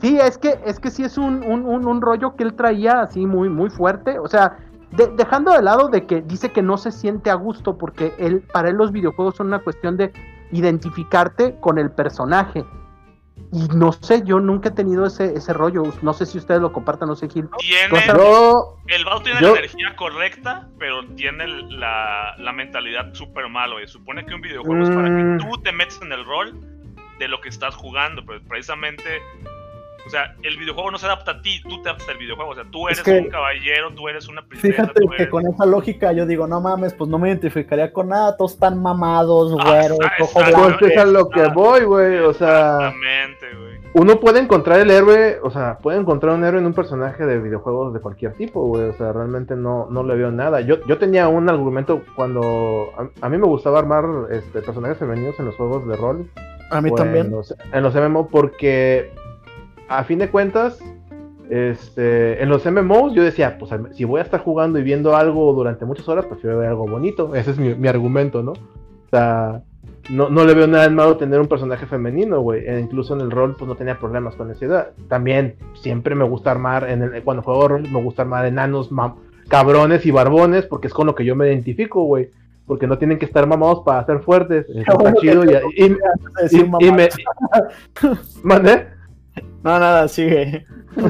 Sí, es que, es que sí es un, un, un, un rollo que él traía así muy, muy fuerte. O sea, de- dejando de lado de que dice que no se siente a gusto porque él, para él los videojuegos son una cuestión de identificarte con el personaje. Y no sé, yo nunca he tenido ese, ese rollo. No sé si ustedes lo compartan, no sé, Gil. Tiene, Yo, el vato tiene yo- la energía correcta, pero tiene la, la mentalidad súper malo. güey. Supone que un videojuego es para Mm. que tú te metes en el rol de lo que estás jugando, pero precisamente, o sea, el videojuego no se adapta a ti, tú te adaptas al videojuego. O sea, tú Es eres que- un caballero, tú eres una princesa. Fíjate tú que con esa lógica yo digo, no mames, pues no me identificaría con nada, todos están mamados, Ah, güeros, está- ojo está- blanco. pues es a lo que voy, güey. O sea, Exactamente, güey. uno puede encontrar el héroe, o sea, puede encontrar un héroe en un personaje de videojuegos de cualquier tipo, güey. O sea, realmente no, no le veo nada. Yo, yo tenía un argumento cuando a, a mí me gustaba armar este, personajes femeninos en los juegos de rol. A mí también. En los, en los MMO, porque a fin de cuentas, este, en los MMOs yo decía, pues si voy a estar jugando y viendo algo durante muchas horas, prefiero ver algo bonito. Ese es mi, mi argumento, ¿no? O sea, no, no le veo nada de malo tener un personaje femenino, güey. E incluso en el rol, pues no tenía problemas con esa idea. También siempre me gusta armar, en el, cuando juego rol, me gusta armar enanos, mam- cabrones y barbones, porque es con lo que yo me identifico, güey. porque no tienen que estar mamados para ser fuertes. Eso está chido. Y, y me. ¿Mandé? No, nada, sigue.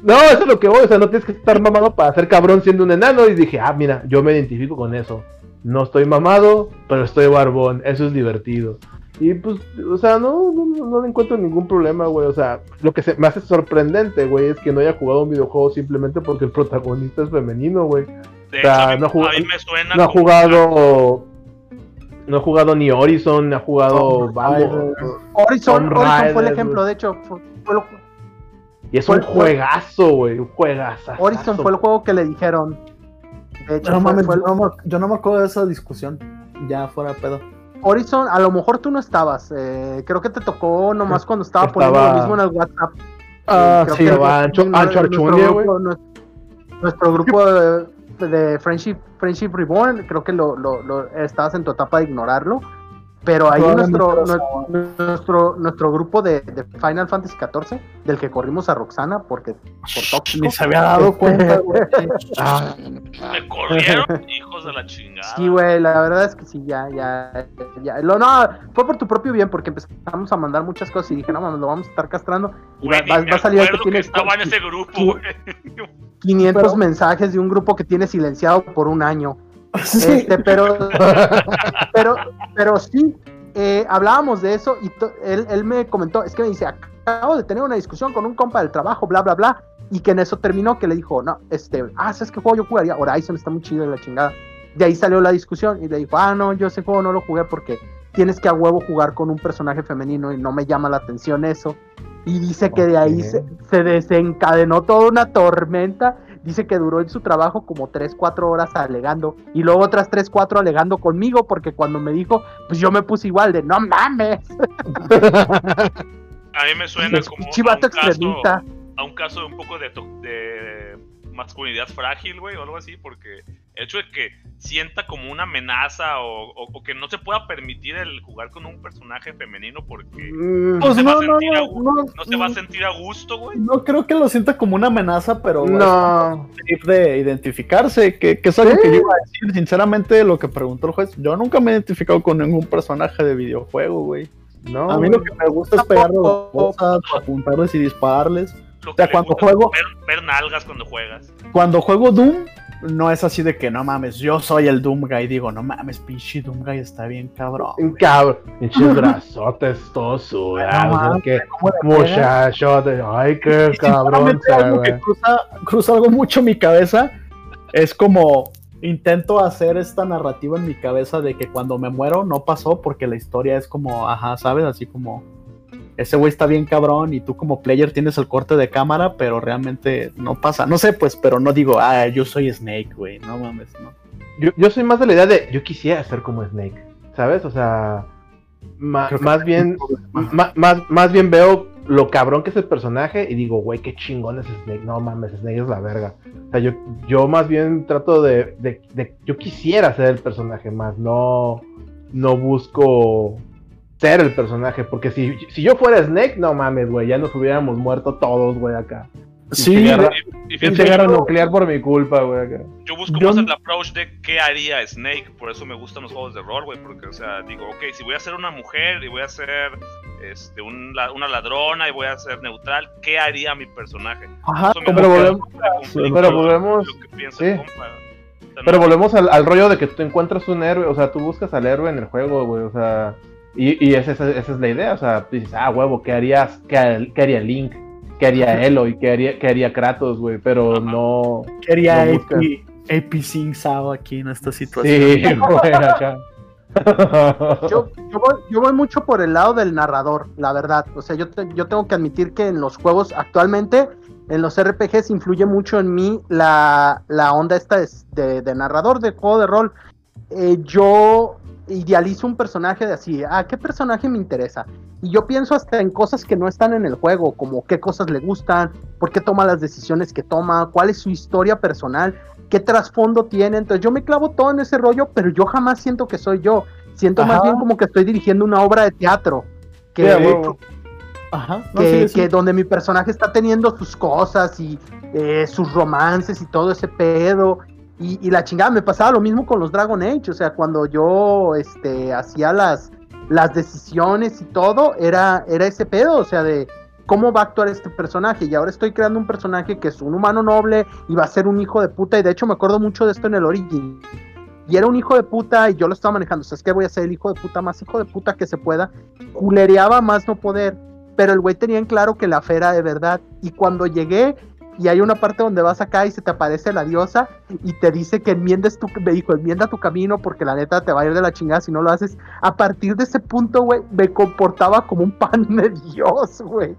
No, eso es lo que voy, o sea, no tienes que estar mamado para ser cabrón siendo un enano. Y dije, ah, mira, yo me identifico con eso. No estoy mamado, pero estoy barbón, eso es divertido. Y pues, o sea, no, no, no- no le encuentro ningún problema, güey. O sea, lo que se me hace sorprendente, güey, es que no haya jugado un videojuego simplemente porque el protagonista es femenino, güey. De O sea, hecho, a mí, no ha jugado- a mí me suena No ha como- jugado. No ha jugado ni Horizon, no ha jugado. Vamos, Raider. Horizon, Horizon fue el ejemplo, de hecho. Fue, fue lo- y es un juegazo, güey. Un juegazo. Horizon fue el juego que le dijeron. De hecho, No fue- mames, fue el- yo no, me, yo no me acuerdo de esa discusión. Ya fuera de pedo. Horizon, a lo mejor tú no estabas. eh, creo que te tocó nomás cuando estaba, Estaba- poniendo lo mismo en el WhatsApp. Ah, sí, que va, Ancho, nuestro- Ancho nuestro Archundia, güey. grupo- Nuestro, nuestro grupo de, de Friendship, Friendship Reborn, creo que lo, lo- lo- estabas en tu etapa de ignorarlo. Pero ahí nuestro, nuestro, nuestro grupo de, de Final Fantasy XIV, del que corrimos a Roxana, porque por tóxico. Ni se había dado cuenta, güey. Ah, Me corrieron, hijos de la chingada. Sí, güey, la verdad es que sí, ya, ya, ya. Lo, no, fue por tu propio bien, porque empezamos a mandar muchas cosas y dije, no, mames, lo vamos a estar castrando. Y va, a salir el que estaba en ese grupo, güey. 500 Pero- mensajes de un grupo que tiene silenciado por un año. Sí. Este, pero, pero, pero sí, eh, hablábamos de eso y él, él me comentó, es que me dice, acabo de tener una discusión con un compa del trabajo, bla, bla, bla, y que en eso terminó, que le dijo, no, este, ah, ¿sabes qué juego yo jugaría? Horizon está muy chido y la chingada. De ahí salió la discusión y le dijo, ah, no, yo ese juego no lo jugué porque tienes que a huevo jugar con un personaje femenino y no me llama la atención eso. Y dice que de ahí se, se desencadenó toda una tormenta. Dice que duró en su trabajo como 3, 4 horas alegando. Y luego otras 3, 4 alegando conmigo porque cuando me dijo, pues yo me puse igual de, no mames. A mí me suena como a un, caso, a un caso de un poco de, de masculinidad frágil, güey, o algo así, porque el hecho de que sienta como una amenaza o, o- o que no se pueda permitir el jugar con un personaje femenino porque mm, Pues se va no, a no, sentir no, no, no se va a sentir a gusto, güey. no creo que lo sienta como una amenaza, pero es no. tip de identificarse, que, que es algo Sí. que yo iba a decir. Sinceramente, lo que preguntó el juez, yo nunca me he identificado con ningún personaje de videojuego, güey. No, A mí lo que me gusta es pegarle cosas, apuntarles y dispararles. Lo O sea, cuando juego- es ver, ver nalgas cuando juegas. Cuando juego Doom, no es así de que no mames, yo soy el Doom Guy. Digo, no mames, pinche Doom Guy está bien cabrón. Un cabrón, pinches brazotes todos sudados, No ¿no? que ¿Cómo le pega? muchachote, ay, qué Y cabrón, sinceramente, algo que güey. cruza, cruza algo mucho mi cabeza es como intento hacer esta narrativa en mi cabeza de que cuando me muero no pasó porque la historia es como, ajá, ¿sabes? Así como ese güey está bien cabrón y tú como player tienes el corte de cámara, pero realmente no pasa. No sé, pues, pero no digo, ah, yo soy Snake, güey, no mames, no. Yo, yo soy más de la idea de, yo quisiera ser como Snake, ¿sabes? O sea, ma- más bien, ma- más, más bien veo lo cabrón que es el personaje y digo, güey, qué chingón es Snake. No mames, Snake es la verga. O sea, yo, yo más bien trato de, de, de- yo quisiera ser el personaje más, no, no busco ser el personaje, porque si, si yo fuera Snake, no mames, güey, ya nos hubiéramos muerto todos, güey, acá. Sí, Pinche guerra, Y, y pinche fíjate, guerra yo, nuclear por mi culpa, güey, acá. yo busco yo más no- el approach de qué haría Snake, por eso me gustan los juegos de rol, güey, porque, o sea, digo, ok, si voy a ser una mujer y voy a ser este, un la- una ladrona y voy a ser neutral, ¿qué haría mi personaje? ajá, pero volvemos- pero volvemos- sí. Pero volvemos al, al rollo de que tú encuentras un héroe, o sea, tú buscas al héroe en el juego, güey, o sea, y, y esa, esa- esa es la idea, o sea, dices, ah, huevo, ¿qué harías? ¿Qué, har- qué haría Link? ¿Qué haría Eloy? ¿Qué haría, qué haría Kratos, güey? Pero Ajá. no... no AP. AP Sing Sao aquí en esta situación. Sí, güey, acá. Yo, yo, voy, yo voy mucho por el lado del narrador, la verdad. O sea, yo, te- yo tengo que admitir que en los juegos actualmente, en los RPGs, influye mucho en mí la, la onda esta de, de- de narrador de juego de rol. Eh, yo idealizo un personaje de así, ah, ¿qué personaje me interesa? Y yo pienso hasta en cosas que no están en el juego, como qué cosas le gustan, por qué toma las decisiones que toma, cuál es su historia personal, qué trasfondo tiene. Entonces yo me clavo todo en ese rollo, pero yo jamás siento que soy yo. Siento más bien como que estoy dirigiendo una obra de teatro. Que, Sí, a huevo. Ajá, no, que, sí, sí. que donde mi personaje está teniendo sus cosas y eh, sus romances y todo ese pedo. Y, la chingada, me pasaba lo mismo con los Dragon Age, o sea, cuando yo este, hacía las, las decisiones y todo, era, era ese pedo, o sea, de cómo va a actuar este personaje. Y ahora estoy creando un personaje que es un humano noble y va a ser un hijo de puta. Y de hecho me acuerdo mucho de esto en el Origin. Y era un hijo de puta y yo lo estaba manejando. O sea, es que voy a ser el hijo de puta más hijo de puta que se pueda. Culereaba más no poder. Pero el güey tenía en claro que la fe era de verdad. Y cuando llegué y hay una parte donde vas acá y se te aparece la diosa y te dice que enmiendes tu, me dijo, enmienda tu camino porque la neta te va a ir de la chingada si no lo haces. A partir de ese punto, güey, me comportaba como un pan de Dios, güey.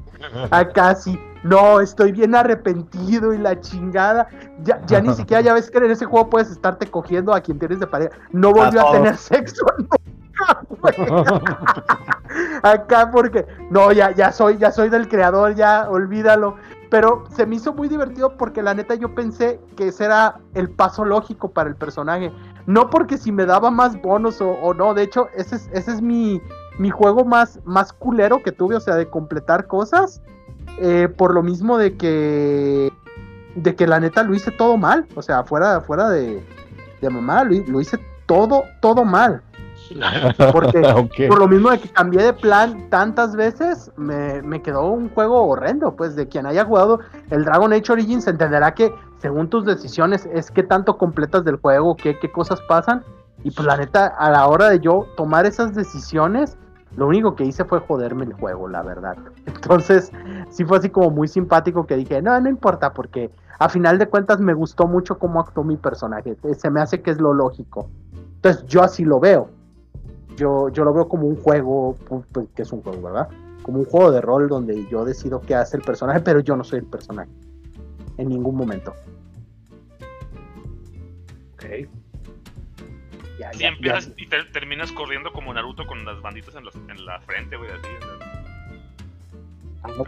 Acá sí, no, estoy bien arrepentido y la chingada. Ya, ya ni siquiera, ya ves que en ese juego puedes estarte cogiendo a quien tienes de pareja. No volvió a, a tener sexo nunca, güey. Acá porque, no, ya, ya soy, ya soy del creador, ya, olvídalo. Pero se me hizo muy divertido porque la neta yo pensé que ese era el paso lógico para el personaje. No porque si me daba más bonos o, no, de hecho, ese es, ese es mi, mi juego más, más culero que tuve, o sea, de completar cosas. Eh, por lo mismo de que de que la neta lo hice todo mal, o sea, fuera, fuera de, de mamá, lo, lo hice todo, todo mal. Porque okay. por lo mismo de que cambié de plan tantas veces, me, me, quedó un juego horrendo. Pues de quien haya jugado el Dragon Age Origins entenderá que según tus decisiones es que tanto completas del juego, qué, qué cosas pasan. Y pues la neta, a la hora de yo tomar esas decisiones, lo único que hice fue joderme el juego, la verdad. Entonces, sí fue así como muy simpático que dije, no, no importa, porque a final de cuentas me gustó mucho cómo actuó mi personaje. Se me hace que es lo lógico. Entonces, yo así lo veo yo, yo lo veo como un juego, pues, que es un juego, ¿verdad? Como un juego de rol donde yo decido qué hace el personaje, pero yo no soy el personaje. En ningún momento. Ok. Ya, ya, empiezas ya. y te, terminas corriendo como Naruto con las banditas en, los, en la frente, güey, así.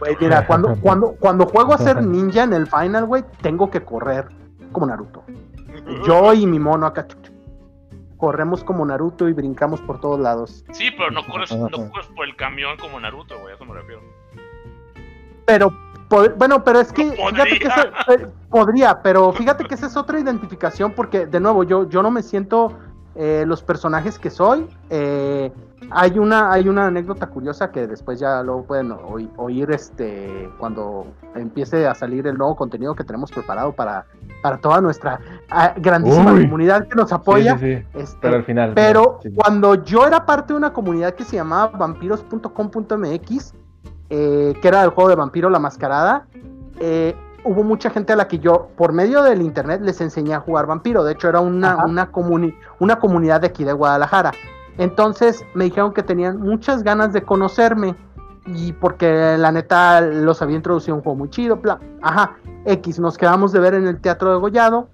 Wey, mira, cuando, cuando, cuando juego a ser ninja en el final, güey, tengo que correr como Naruto. Yo y mi mono acá corremos como Naruto y brincamos por todos lados. Sí, pero no corres, no corres por el camión como Naruto, güey, a eso me refiero. Pero, bueno, pero es que, fíjate que ese, podría, pero fíjate que esa es otra identificación porque, de nuevo, yo, yo no me siento eh, los personajes que soy. Eh, hay una, hay una anécdota curiosa que después ya lo pueden oír, oír, este cuando empiece a salir el nuevo contenido que tenemos preparado para, para toda nuestra uh, grandísima Uy. comunidad que nos apoya. Sí, sí, sí. Este, pero al final. Pero cuando yo era parte de una comunidad que se llamaba vampiros.com.mx, eh, que era el juego de Vampiro la Mascarada, eh, hubo mucha gente a la que yo, por medio del internet, les enseñé a jugar vampiro. De hecho, era una, una, comuni una comunidad de aquí de Guadalajara. Entonces me dijeron que tenían muchas ganas de conocerme. Y porque la neta los había introducido un juego muy chido. Bla. Ajá, X, nos quedamos de ver en el Teatro de Gollado.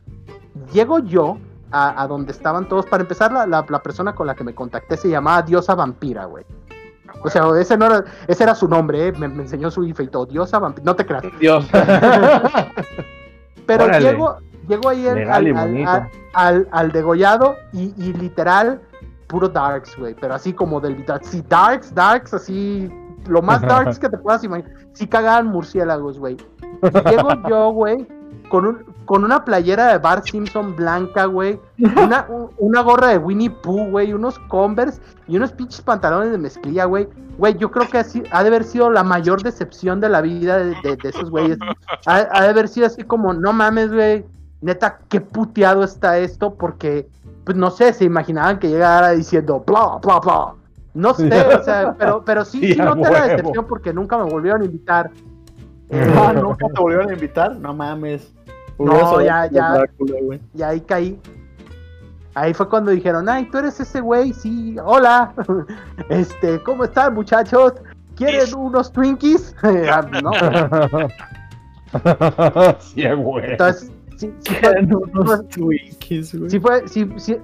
Llego yo a, a donde estaban todos. Para empezar, la, la, la, persona con la que me contacté se llamaba Diosa Vampira, güey. O sea, ese, no era, ese era su nombre, ¿eh? me, me, enseñó su IFE y todo. Diosa Vampira, no te creas. Dios. Pero Órale. llego, llego ahí el, al, al, al, al, degollado y, y literal puro darks, güey, pero así como del sí, darks, darks, así lo más darks que te puedas imaginar. Sí cagaban murciélagos, güey. Llego yo, güey, con, un, con una playera de Bart Simpson blanca, güey, una, una gorra de Winnie Pooh, güey, unos Converse y unos pinches pantalones de mezclilla, güey. Güey, yo creo que así, ha de haber sido la mayor decepción de la vida de, de, de esos güeyes. Ha, ha de haber sido así como, no mames, güey, neta, qué puteado está esto, porque pues no sé, se imaginaban que llegara diciendo bla, bla, bla. No sé, o sea, pero, pero sí, sí, sí noté la decepción porque nunca me volvieron a invitar. Ah, ¿Nunca te volvieron a invitar? No mames. No, ya, ya. Drácula, y ahí caí. Ahí fue cuando dijeron, ay, tú eres ese güey, sí, hola. Este, ¿cómo están, muchachos? ¿Quieren unos Twinkies? Ah, no. sí, güey. Entonces, sí, sí. Sí fue, sí, sí.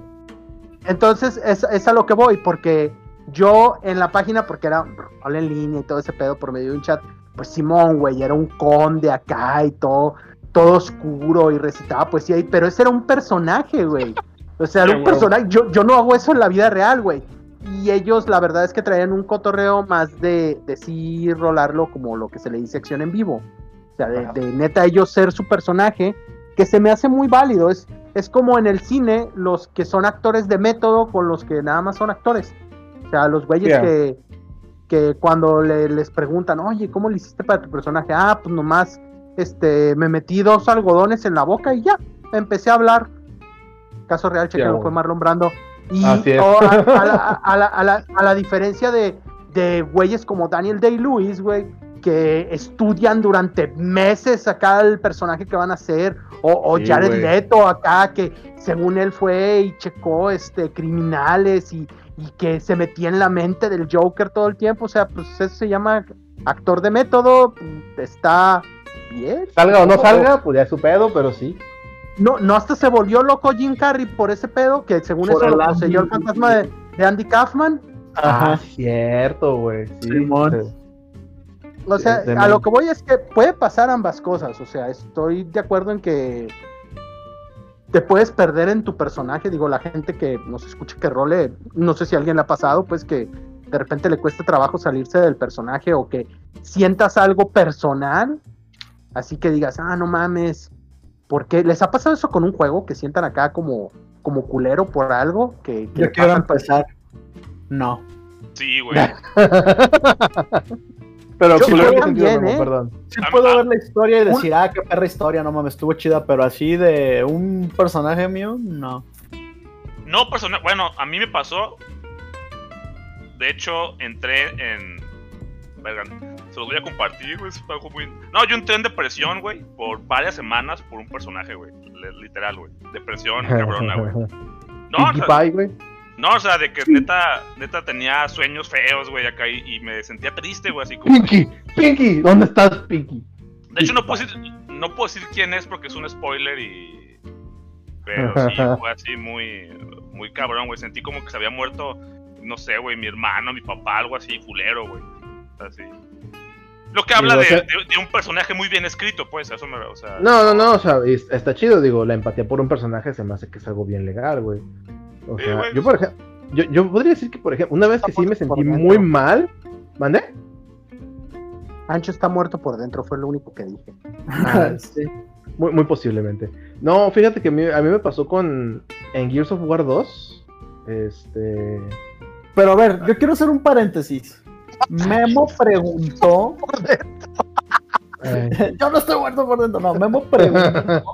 Entonces, es, es, a lo que voy, porque yo en la página, porque era rol en línea y todo ese pedo por medio de un chat, pues Simón, güey, era un conde acá y todo, todo oscuro y recitaba poesía, pero ese era un personaje, güey. O sea, era un personaje, yo, yo no hago eso en la vida real, güey. Y ellos, la verdad es que traían un cotorreo más de, de sí rolarlo como lo que se le dice acción en vivo. O sea, de, de neta ellos ser su personaje, que se me hace muy válido. Es, es como en el cine los que son actores de método con los que nada más son actores. O sea, los güeyes Yeah. que, que cuando le- les preguntan, oye, ¿cómo le hiciste para tu personaje? Ah, pues nomás este, me metí dos algodones en la boca y ya, empecé a hablar. Caso real, chequeo, güey. fue Marlon Brando. Y Así es. a, a la, a la- a la- a la diferencia de, de güeyes como Daniel Day-Lewis, güey, que estudian durante meses acá el personaje que van a hacer, o, o Sí, Jared. Leto acá, que según él fue y checó este, criminales y, y que se metía en la mente del Joker todo el tiempo, o sea, pues eso se llama actor de método, está bien. Salga o no salga, pues ya es su pedo, pero sí. No, no hasta se volvió loco Jim Carrey por ese pedo, que según Por eso el lo poseyó el fantasma de, de Andy Kaufman. Ah, cierto, güey. Sí. Simón. O sea, de a lo que voy es que puede pasar ambas cosas. O sea, estoy de acuerdo en que te puedes perder en tu personaje. Digo, la gente que nos escucha que role, no sé si a alguien le ha pasado, pues que de repente le cuesta trabajo salirse del personaje o que sientas algo personal. Así que digas, ah, no mames. ¿Por qué? ¿Les ha pasado eso con un juego que sientan acá como, como culero por algo? Que, que Yo quiero empezar. No. Sí, güey. Pero Yo- yo ¿qué sentido, también, Memo? ¿eh? Perdón. Sí puedo ah. ver la historia y decir, ah, qué perra historia, no mames, estuvo chida, pero así de un personaje mío, no. No, persona, bueno, a mí me pasó. De hecho, entré en. Verga, se los voy a compartir, güey. muy- No, yo entré en depresión, güey, por varias semanas por un personaje, güey. Literal, güey. Depresión cabrona, güey. No, güey. No, o sea, de que neta, neta tenía sueños feos, güey, acá y, y me sentía triste, güey, así como. Pinky, Pinky, ¿dónde estás, Pinky? De hecho, no puedo decir, no puedo decir quién es porque es un spoiler y. Pero sí, fue así muy, muy cabrón, güey. Sentí como que se había muerto, no sé, güey, mi hermano, mi papá, algo así, culero, güey. Así. Lo que habla Digo, de, o sea- de- de un personaje muy bien escrito, pues, eso me. O sea, No, no, no, o sea, es- está chido, digo, la empatía por un personaje se me hace que es algo bien legal, güey. O Sí, sea, yo por ejemplo, yo, yo podría decir que, por ejemplo, una vez que sí me sentí muy mal, ¿mandé? Ancho está muerto por dentro, fue lo único que dije. Ah, sí. Muy, muy posiblemente. No, fíjate que a mí, a mí me pasó con, en Gears of War 2, este... Pero a ver, yo quiero hacer un paréntesis. Memo preguntó. yo no estoy muerto por dentro, no. Memo preguntó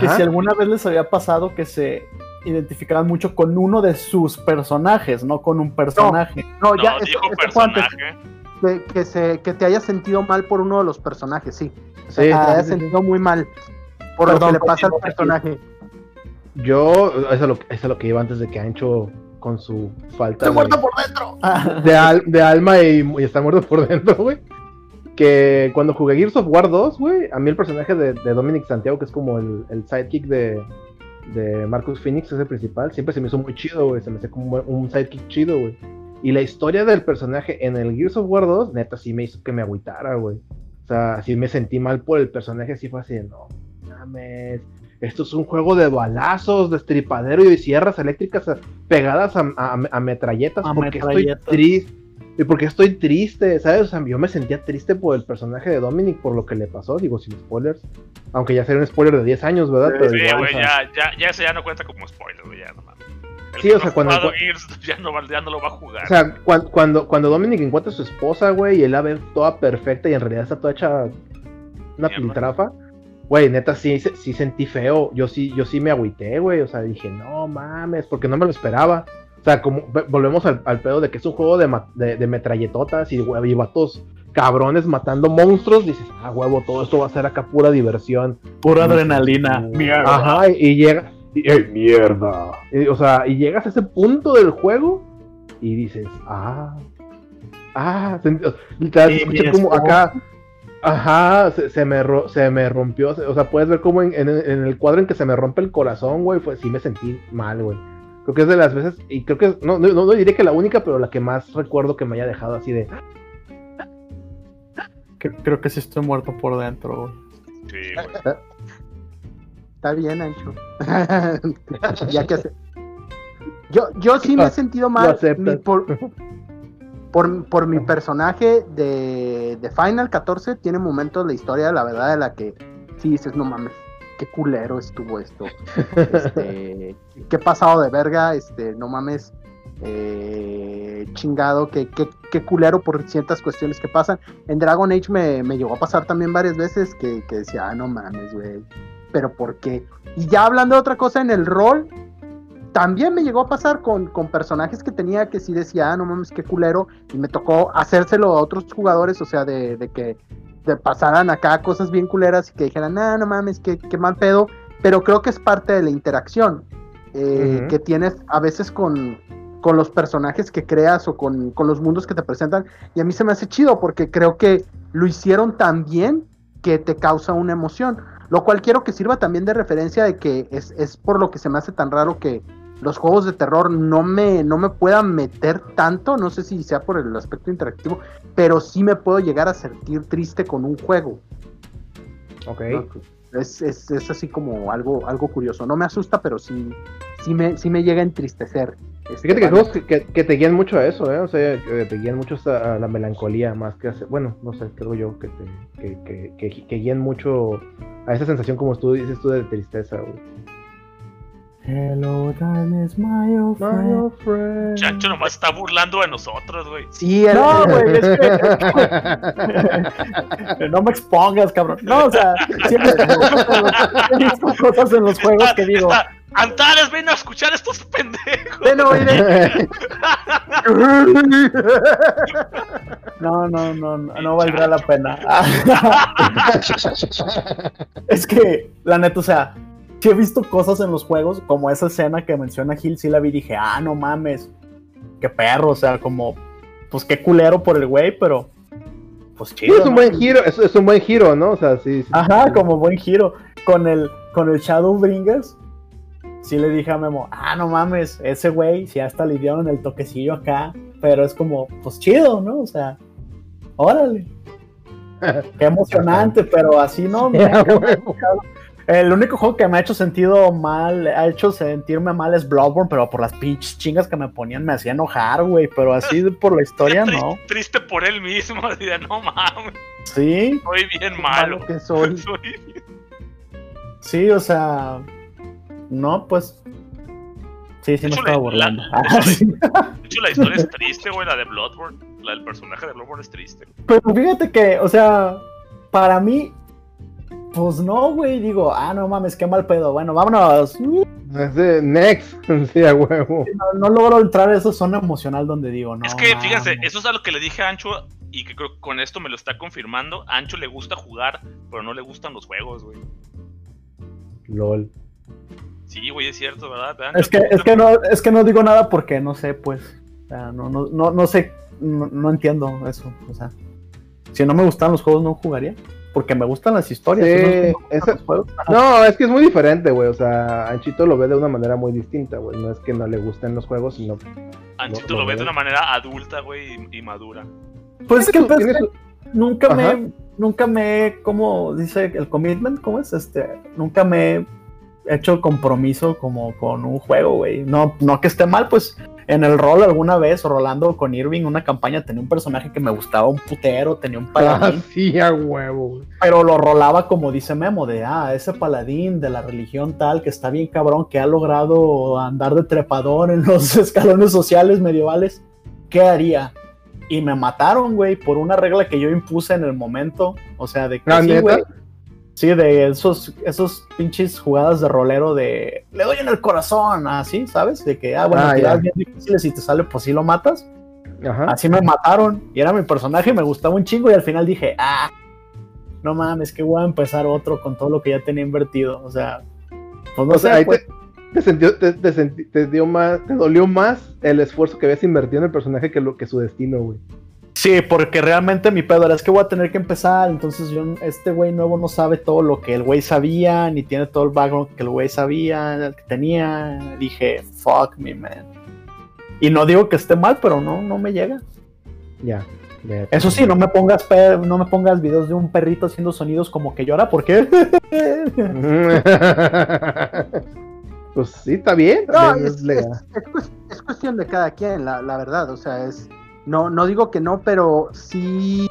que si alguna vez les había pasado que se identificaran mucho con uno de sus personajes, no con un personaje. No, no, ya, eso, dijo eso fue antes. personaje. Que, que se, que te hayas sentido mal por uno de los personajes, sí. O sea, Sí, que te hayas sí, sí. sentido muy mal por lo que le pasa al personaje. Yo, eso es, lo, eso es lo que iba antes de que Ancho, con su falta Estoy de- muerto por dentro. De, al- de alma y, y está muerto por dentro, güey. Que cuando jugué Gears of War 2, güey, a mí el personaje de, de Dominic Santiago, que es como el, el sidekick de, de Marcus Phoenix, es el principal, siempre se me hizo muy chido, güey. Se me hace como un, sidekick chido, güey. Y la historia del personaje en el Gears of War 2, neta, sí me hizo que me agüitara, güey. O sea, sí me sentí mal por el personaje, así fue así de, no, mames. Esto es un juego de balazos, de estripadero y de sierras eléctricas pegadas a, a- a metralletas. A porque metralletas. estoy triste. Y porque estoy triste, ¿sabes? O sea, yo me sentía triste por el personaje de Dominic, por lo que le pasó, digo, sin spoilers. Aunque ya sería un spoiler de 10 años, ¿verdad? Pero Sí, igual, ya, ya, ya ese ya no cuenta como spoiler, güey, ya no mames. Sí, o sea, cuando- Gears ya no, ya no lo va a jugar. O sea, cuan- cuando, cuando Dominic encuentra a su esposa, güey, y él la ve toda perfecta y en realidad está toda hecha una piltrafa, güey, neta, sí, sí, sí sentí feo. Yo sí, yo sí me agüité, güey. O sea, dije, no mames, porque no me lo esperaba. O sea, como ve- volvemos al, al pedo de que es un juego de, de, de metralletotas y, y vatos cabrones matando monstruos. Dices, ah, huevo, todo esto va a ser acá pura diversión. Pura adrenalina. Mierda. Ajá, y, y llega. Y, ¡Ey, mierda! Y, o sea, y llegas a ese punto del juego y dices, ah, ah, se, mi como acá, ajá, se, se me, ro- se me rompió, o sea, puedes ver como en, en- en el cuadro en que se me rompe el corazón, güey, pues sí me sentí mal, güey. Creo que es de las veces, y creo que, no, no, no diré que la única, pero la que más recuerdo que me haya dejado así de, Creo, creo que sí estoy muerto por dentro. Sí, güey. Está bien, Ancho. ya que se- Yo, yo sí me he sentido Lo mal mi- por, por, por mi personaje de, de Final 14. Tiene momentos de la historia, la verdad, de la que sí dices, no mames. Qué culero estuvo esto. Este, qué pasado de verga, este, no mames, eh, chingado, qué, qué, qué culero por ciertas cuestiones que pasan. En Dragon Age me, me llegó a pasar también varias veces que, que decía, ah, no mames, güey, pero ¿por qué? Y ya hablando de otra cosa en el rol, también me llegó a pasar con, con personajes que tenía que sí decía, ah, no mames, qué culero, y me tocó hacérselo a otros jugadores, o sea, de, de que de pasaran acá cosas bien culeras y que dijeran, ah, no mames, qué, qué mal pedo, pero creo que es parte de la interacción eh, que tienes a veces con, con los personajes que creas o con, con los mundos que te presentan, y a mí se me hace chido porque creo que lo hicieron tan bien que te causa una emoción. Lo cual quiero que sirva también de referencia de que es, es por lo que se me hace tan raro que los juegos de terror no me, no me puedan meter tanto, no sé si sea por el aspecto interactivo, pero sí me puedo llegar a sentir triste con un juego. Ok. ¿no? Es, es, es así como algo, algo curioso. No me asusta, pero sí, sí, me, sí me llega a entristecer. Este, Fíjate que juegos que, que- que te guían mucho a eso, ¿eh? O sea, que te guían mucho a a la melancolía más que hacer. Bueno, no sé, creo yo que, te, que, que, que, que guían mucho a esa sensación, como tú dices tú, de tristeza, güey. Hello, darkness, my old friend. Chacho nomás está burlando de nosotros, güey. Sí, el- No, güey, es que. no me expongas, cabrón. No, o sea, siempre he visto cosas en los juegos que digo. Antares, ven a escuchar estos pendejos. Ven, oye, No, no, no, no, no valdrá la pena. es que, la neta, o sea, sí he visto cosas en los juegos, como esa escena que menciona Gil, sí la vi y dije, ah, no mames, qué perro, o sea, como, pues qué culero por el güey, pero, pues Sí, chido. es un ¿no? buen giro, es, es un buen giro, ¿no? O sea, sí. sí. Ajá, como buen giro. Con el, con el Shadowbringers, sí le dije a Memo, ah, no mames, ese güey, sí hasta le dieron el toquecillo acá, pero es como, pues chido, ¿no? O sea, órale. Qué emocionante, pero así no. me-. El único juego que me ha hecho sentido mal, ha hecho sentirme mal es Bloodborne, pero por las pinches chingas que me ponían me hacía enojar, güey. Pero así por la historia, Triste, no. triste por él mismo. así de, no mames, Sí, soy bien malo. malo que soy. Soy- sí, o sea. No, pues. Sí, sí, me estaba la- burlando. la- Ah, sí. De hecho, la historia es triste, güey. La de Bloodborne. La del personaje de Bloodborne es triste. Pero fíjate que, o sea, para mí, pues no, güey. Digo, ah, no mames, qué mal pedo. Bueno, vámonos. No, Es de Next, sí, a huevo. no logro entrar a esa zona emocional donde digo, no. es que, fíjense, eso es a lo que le dije a Ancho. Y que creo que con esto me lo está confirmando. A Ancho le gusta jugar, pero no le gustan los juegos, güey. LOL. Sí, güey, es cierto, ¿verdad? Ancho, Es que, es que no, es que no digo nada porque no sé, pues. O sea, no, no, no, no sé, no, no entiendo eso. O sea, si no me gustan los juegos, no jugaría. Porque me gustan las historias. Sí, no ajá. No, es que es muy diferente, güey. O sea, Anchito lo ve de una manera muy distinta, güey. No es que no le gusten los juegos, sino. Anchito no, lo no, ve de una manera adulta, güey, y, y madura. Pues es que es que nunca Ajá. me, nunca me, ¿cómo dice el commitment? ¿Cómo es? Este, nunca me he hecho compromiso como con un juego, güey. No, no que esté mal, pues en el rol alguna vez, rolando con Irving, una campaña tenía un personaje que me gustaba un putero, tenía un Ah, paladín, sí, a huevo, pero lo rolaba como dice Memo, de ah, ese paladín de la religión tal que está bien cabrón, que ha logrado andar de trepador en los escalones sociales medievales, ¿qué haría? Y me mataron, güey, por una regla que yo impuse en el momento. O sea, de que Ah, sí. Sí, de esos, esos pinches jugadas de rolero de le doy en el corazón, así, ¿sabes? De que, ah, bueno, Ah, bien difíciles y te sale, pues sí lo matas. Ajá. Así me mataron. Y era mi personaje, me gustaba un chingo. Y al final dije, ah, no mames, que voy a empezar otro con todo lo que ya tenía invertido. O sea, pues no o sea, sé, ahí pues, te, te, sintió- te, te senti- te dio más, te dolió más el esfuerzo que habías invertido en el personaje que lo que su destino, güey. Sí, porque realmente mi pedo era es que voy a tener que empezar. Entonces, yo, este güey nuevo no sabe todo lo que el güey sabía, ni tiene todo el background que el güey sabía, que tenía. Dije, fuck me, man. Y no digo que esté mal, pero no, no me llega. Ya. Eso sí, no me pongas pe- no me pongas videos de un perrito haciendo sonidos como que llora, porque pues sí, está bien. No, también es, es legal. es- es cues- es cuestión de cada quien, la, la verdad. O sea, es. No, no digo que no, pero sí.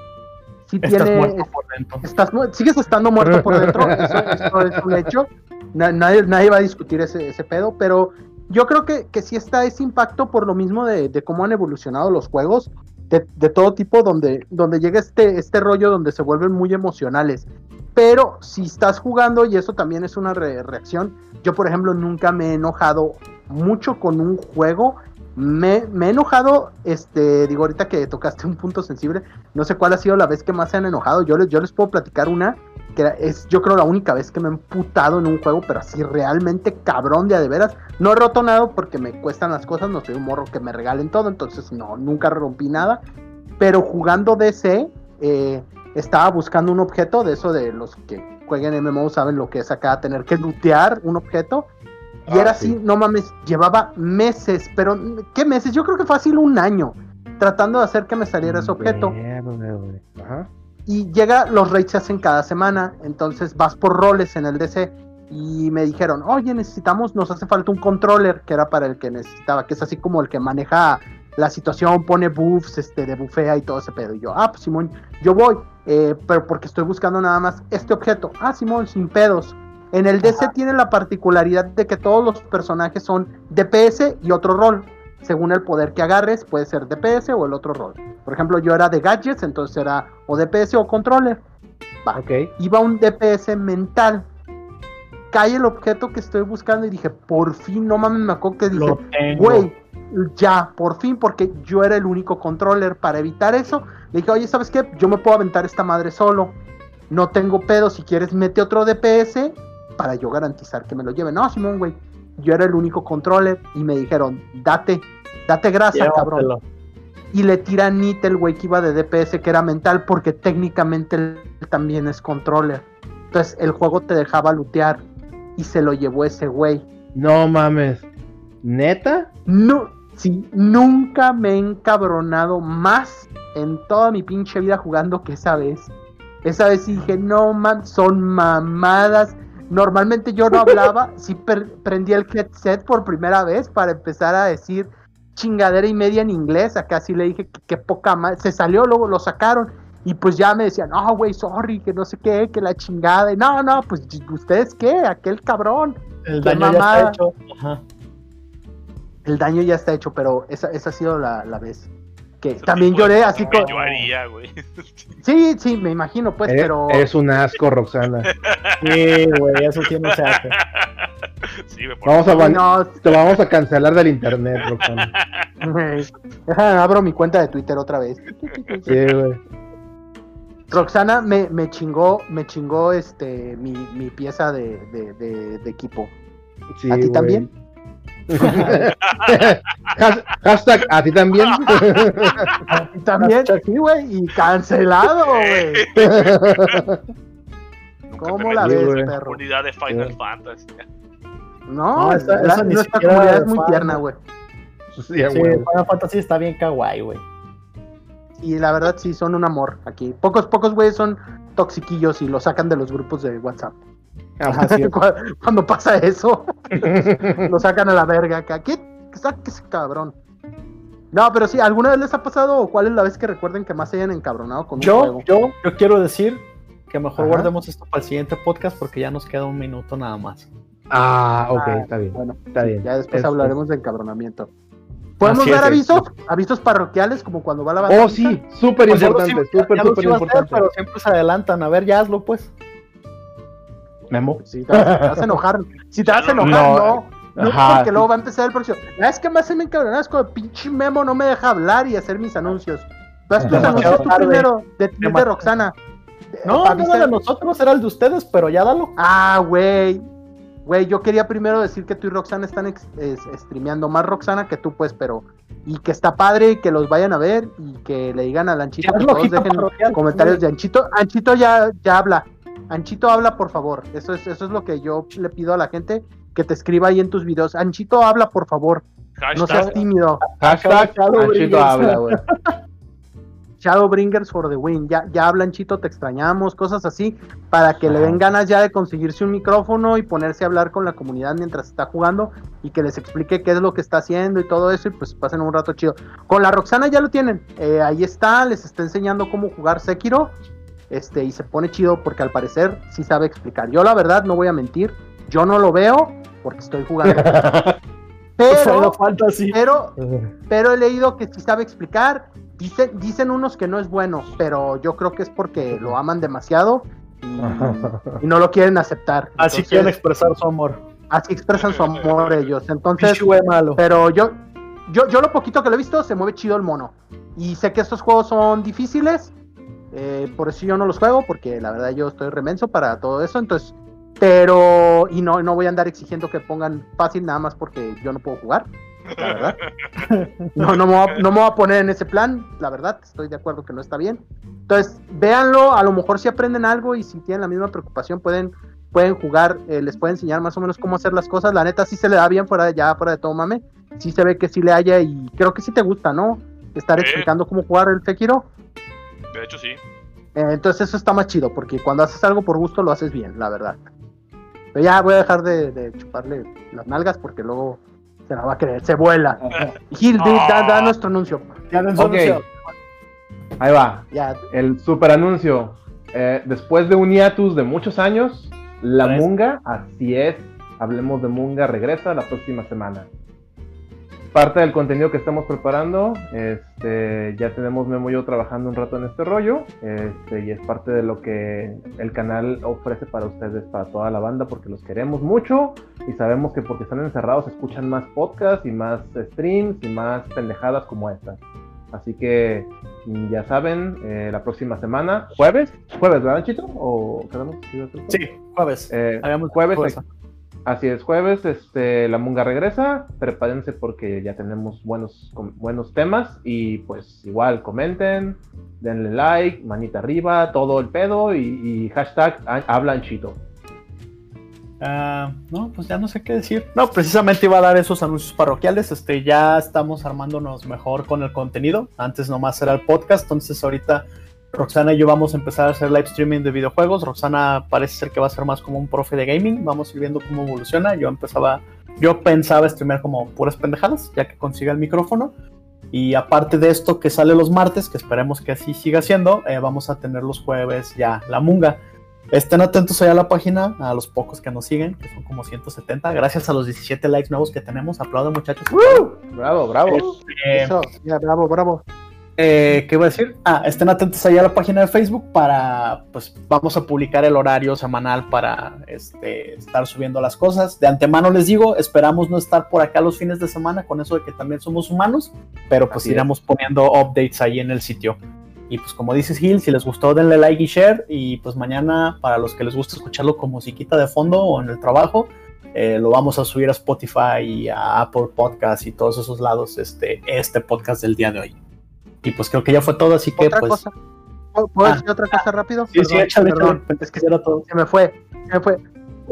Sí Estás tiene. muerto por dentro. estás sigues estando muerto por dentro, eso, eso es un hecho. Na- nadie, nadie va a discutir ese, ese pedo, pero yo creo que, que sí está ese impacto por lo mismo de, de cómo han evolucionado los juegos, de, de todo tipo, donde, donde llega este, este rollo donde se vuelven muy emocionales. Pero si estás jugando, y eso también es una re- reacción, yo por ejemplo nunca me he enojado mucho con un juego. Me, he enojado, este, digo ahorita que tocaste un punto sensible, no sé cuál ha sido la vez que más se han enojado. Yo les, puedo platicar una que es, yo creo, la única vez que me he emputado en un juego, pero así realmente cabrón de a de veras. No he roto nada porque me cuestan las cosas, no soy un morro que me regalen todo, entonces no, nunca rompí nada. Pero jugando DC, eh, estaba buscando un objeto, de eso de los que jueguen MMO saben lo que es acá, tener que lootear un objeto. Y Ah, era sí. así, no mames, llevaba meses, pero ¿qué meses? Yo creo que fácil un año tratando de hacer que me saliera ese objeto. Ajá. y llega, los raids se hacen cada semana, entonces vas por roles en el DC y me dijeron, oye, necesitamos, nos hace falta un controller, que era para el que necesitaba, que es así como el que maneja la situación, pone buffs, este, de bufea y todo ese pedo. Y yo, ah, pues Simón, yo voy, eh, pero porque estoy buscando nada más este objeto. Ah, Simón, sin pedos. En el DC tiene la particularidad de que todos los personajes son DPS y otro rol. Según el poder que agarres, puede ser DPS o el otro rol. Por ejemplo, yo era de gadgets, entonces era o DPS o controller. Va. Ok. Iba un DPS mental. Cae el objeto que estoy buscando y dije, por fin, no mames, me acuerdo que dije, güey, ya, por fin, porque yo era el único controller. Para evitar eso, le dije, oye, ¿sabes qué? Yo me puedo aventar esta madre solo. No tengo pedo, si quieres, mete otro DPS para yo garantizar que me lo lleve. No, Simón, güey. Yo era el único controller y me dijeron, date, date grasa, cabrón y le tira a Nit el güey que iba de DPS que era mental porque técnicamente él también es controller. Entonces el juego te dejaba lootear y se lo llevó ese güey. No mames. ¿Neta? No, sí, nunca me he encabronado más en toda mi pinche vida jugando que esa vez. Esa vez dije, no man, son mamadas. Normalmente yo no hablaba, sí per- prendí el headset por primera vez para empezar a decir chingadera y media en inglés. Acá sí le dije que, que poca más. Se salió, luego lo sacaron. Y pues ya me decían, no, güey, sorry, que no sé qué, que la chingada. Y no, no, pues ¿ustedes qué? Aquel cabrón. El daño ya está hecho. Ajá. El daño ya está hecho, pero esa, esa ha sido la, la vez. Que también lloré así que como... Yo haría, güey. Sí, sí, me imagino, pues, Eres- pero... Eres un asco, Roxana. Sí, güey, eso sí no se hace. Sí, me Vamos a no, Te vamos a cancelar del internet, Roxana. Déjame, abro mi cuenta de Twitter otra vez. Sí, güey. Roxana me, me chingó, me chingó este mi, mi pieza de, de, de- de equipo. Sí, ¿A ti güey. también? Has- hashtag, ¿a ti también? Y también, sí, güey, y cancelado, güey. ¿Cómo la ves, güey. perro? comunidad de Final Sí. Fantasy. No, No, esa- la- esa ni nuestra siquiera comunidad es muy fan. tierna, güey. Sí, a Sí. Final Fantasy está bien kawaii, güey. Y la verdad sí, son un amor aquí. Pocos, pocos güeyes son toxiquillos y lo sacan de los grupos de WhatsApp. Ajá, sí. Cu- Cuando pasa eso, lo sacan a la verga acá. ¿Qué? Sáquese, cabrón. No, pero sí, ¿alguna vez les ha pasado o cuál es la vez que recuerden que más se hayan encabronado con un Yo, juego? yo, yo quiero decir que mejor Ajá. guardemos esto para el siguiente podcast porque ya nos queda un minuto nada más. Ah, ok, Ah, está bien. Bueno, Está bien. ya después Este- hablaremos de encabronamiento. ¿Podemos Así dar es, avisos? Avisos parroquiales como cuando va la banda. Oh, sí, súper Pues importante, súper, súper importante. pero siempre se adelantan. A ver, ya hazlo, pues. Memo. Si te, vas, te vas a enojar. Si te vas a enojar, No, no. No, ajá, porque sí. luego va a empezar el próximo. Ah, Es que me hacen encabronar, es como pinche memo no me deja hablar y hacer mis anuncios. Vas tus anuncios tú primero, de, de Demasiado. Roxana. No, no era de nosotros, era el de ustedes, pero ya dalo. Ah, güey. Güey, yo quería primero decir que tú y Roxana están ex- es- streameando más Roxana que tú, pues, pero. Y que está padre y que los vayan a ver y que le digan al Anchito Ya que todos dejen comentarios de Anchito. Anchito ya, ya habla. Anchito habla, por favor. Eso es, eso es lo que yo le pido a la gente que te escriba ahí en tus videos. Anchito habla, por favor. No seas tímido. Hashtag Shadow Anchito Bringers. habla, güey. Shadowbringers for the win. Ya, ya hablan Chito, te extrañamos, cosas así, para que le den ganas ya de conseguirse un micrófono y ponerse a hablar con la comunidad mientras está jugando y que les explique qué es lo que está haciendo y todo eso y pues pasen un rato chido. Con la Roxana ya lo tienen, eh, ahí está, les está enseñando cómo jugar Sekiro este, y se pone chido porque al parecer sí sabe explicar. Yo la verdad no voy a mentir, yo no lo veo porque estoy jugando. pero, pero, pero he leído que sí sabe explicar. Dicen, dicen unos que no es bueno, pero yo creo que es porque lo aman demasiado y, y no lo quieren aceptar. Así Entonces, quieren expresar su amor. así expresan su amor ellos. Entonces, malo. pero yo, yo, yo lo poquito que lo he visto, se mueve chido el mono. Y sé que estos juegos son difíciles. Eh, por eso yo no los juego, porque la verdad yo estoy remenso para todo eso. Entonces, pero, y no, no voy a andar exigiendo que pongan fácil nada más porque yo no puedo jugar. La verdad. No, no me, voy a, no me voy a poner en ese plan, la verdad. Estoy de acuerdo que no está bien. Entonces, véanlo, a lo mejor si aprenden algo y si tienen la misma preocupación, pueden, pueden jugar, eh, les puede enseñar más o menos cómo hacer las cosas. La neta sí se le da bien fuera de ya, fuera de todo mame. Sí se ve que sí le haya y creo que sí te gusta, ¿no? Estar Sí. explicando cómo jugar el Sekiro. De hecho, sí. Eh, entonces eso está más chido, porque cuando haces algo por gusto lo haces bien, la verdad. Pero ya voy a dejar de, de chuparle las nalgas porque luego se la va a creer, se vuela. Gil, da, da nuestro anuncio. Ya den su Ok. anuncio. Ahí va. Ya, El super anuncio. Eh, después de un hiatus de muchos años, la Tres. Munga, así es, hablemos de Munga, regresa la próxima semana. Parte del contenido que estamos preparando, este, ya tenemos Memo y yo trabajando un rato en este rollo, este, y es parte de lo que el canal ofrece para ustedes, para toda la banda, porque los queremos mucho y sabemos que porque están encerrados escuchan más podcasts y más streams y más pendejadas como estas. Así que ya saben, eh, la próxima semana, jueves, jueves, ¿verdad, Chito? ¿O quedamos? Sí, jueves. Eh, jueves, jueves. Así es, jueves, este, la Munga regresa, prepárense porque ya tenemos buenos, buenos temas y pues igual comenten, denle like, manita arriba, todo el pedo y, hashtag ha- hablan Chito. Ah, no, pues ya no sé qué decir. No, precisamente iba a dar esos anuncios parroquiales. Este, ya estamos armándonos mejor con el contenido. Antes nomás era el podcast, entonces ahorita Roxana y yo vamos a empezar a hacer live streaming de videojuegos. Roxana parece ser que va a ser más como un profe de gaming. Vamos a ir viendo cómo evoluciona. Yo empezaba, yo pensaba streamear como puras pendejadas, ya que consiga el micrófono. Y aparte de esto que sale los martes, que esperemos que así siga siendo, eh, vamos a tener los jueves ya la munga. Estén atentos allá a la página, a los pocos que nos siguen, que son como 170. Gracias a los 17 likes nuevos que tenemos. Aplaudan, muchachos. Bravo, bravo. Eh, eso, ya, bravo, bravo. Eh, ¿Qué iba a decir? Ah, estén atentos allá a la página de Facebook para, pues, vamos a publicar el horario semanal para este, estar subiendo las cosas. De antemano les digo, esperamos no estar por acá los fines de semana con eso de que también somos humanos, pero pues Así es. iremos poniendo updates ahí en el sitio. Y pues como dices Gil, si les gustó denle like y share y pues mañana para los que les gusta escucharlo con musiquita de fondo o en el trabajo, eh, lo vamos a subir a Spotify y a Apple Podcast y todos esos lados, este, este podcast del día de hoy. Y pues creo que ya fue todo, así que Otra pues... cosa. ¿Puedo Ah. decir otra cosa rápido? Sí, sí, échale, perdón. échale, es que era todo. Se me fue, se me fue.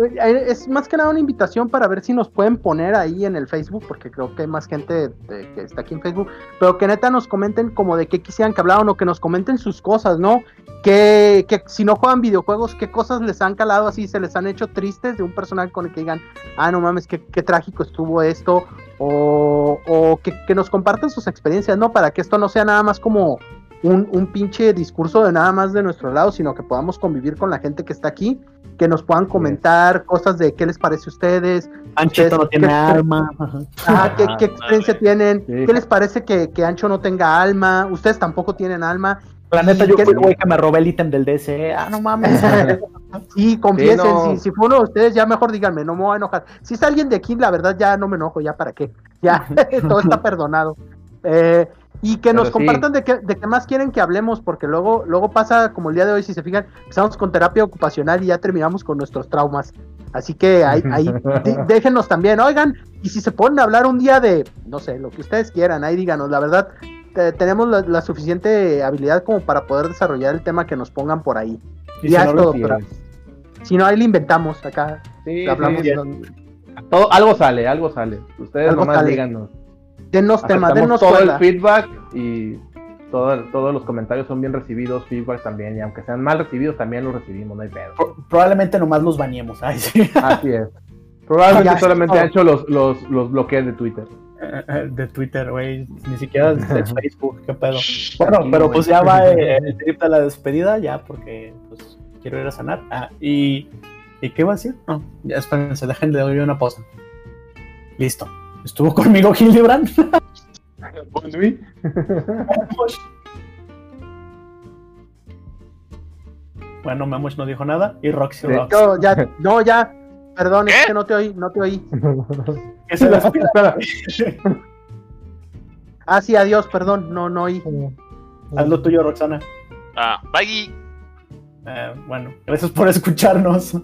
Eh, Es más que nada una invitación para ver si nos pueden poner ahí en el Facebook, porque creo que hay más gente de- que está aquí en Facebook, pero que neta nos comenten como de qué quisieran que hablaran o que nos comenten sus cosas, ¿no? Que, que si no juegan videojuegos, qué cosas les han calado así, se les han hecho tristes de un personaje con el que digan, ah, no mames, qué, qué trágico estuvo esto, o, o que, que nos compartan sus experiencias, ¿no? Para que esto no sea nada más como un, un pinche discurso de nada más de nuestro lado, sino que podamos convivir con la gente que está aquí, que nos puedan comentar cosas de qué les parece a ustedes, Anchito no ¿Qué- tiene qué- alma. ajá. ah, qué, qué Ah, experiencia tienen, Sí. qué les parece que, que Ancho no tenga alma, ustedes tampoco tienen alma, La neta, yo ¿Qué- fui el güey que me robé el ítem del DC. Ah, no mames. Sí, confiesen, Sí, no. si, si fue uno de ustedes, ya mejor díganme, no me voy a enojar. Si es alguien de aquí, la verdad ya no me enojo, ya para qué. Ya, todo está perdonado. Eh, y que nos sí. compartan de qué, de qué más quieren que hablemos, porque luego, luego pasa como el día de hoy, si se fijan, empezamos con terapia ocupacional y ya terminamos con nuestros traumas. Así que ahí, ahí dé- déjenos también, oigan, y si se ponen a hablar un día de, no sé, lo que ustedes quieran, ahí díganos, la verdad, te- tenemos la, la suficiente habilidad como para poder desarrollar el tema que nos pongan por ahí. Y ya es todo, pero- Si no, ahí le inventamos acá. Sí, Hablamos sí, todo, algo sale, algo sale. Ustedes Algo nomás sale. díganos. Denos tema, denos todo cuerda. el feedback y todo- todos los comentarios son bien recibidos, feedback también, y aunque sean mal recibidos, también los recibimos, no hay pedo. Pro- probablemente nomás los bañemos. Ay, sí. Así es. Probablemente Ya, solamente todo. ha hecho los, los, los bloqueos de Twitter. eh, de Twitter, güey. Ni siquiera es Facebook, qué pedo. Bueno, pero pues ya va eh, el trip de la despedida, ya, porque pues quiero ir a cenar. Ah, y. ¿Y qué va a decir? No, ya espérense, dejen de oír una pausa. Listo. Estuvo conmigo Hildebrand. Volví. Bueno, Memosh no dijo nada. Y Roxy Sí. Rocks. No, ya, no, ya. Perdón, es que no te oí, no te oí. Se despida. Espera. Ah, sí, adiós, perdón, no, no oí. Haz lo tuyo, Roxana. Ah, bye. Eh, bueno, gracias por escucharnos.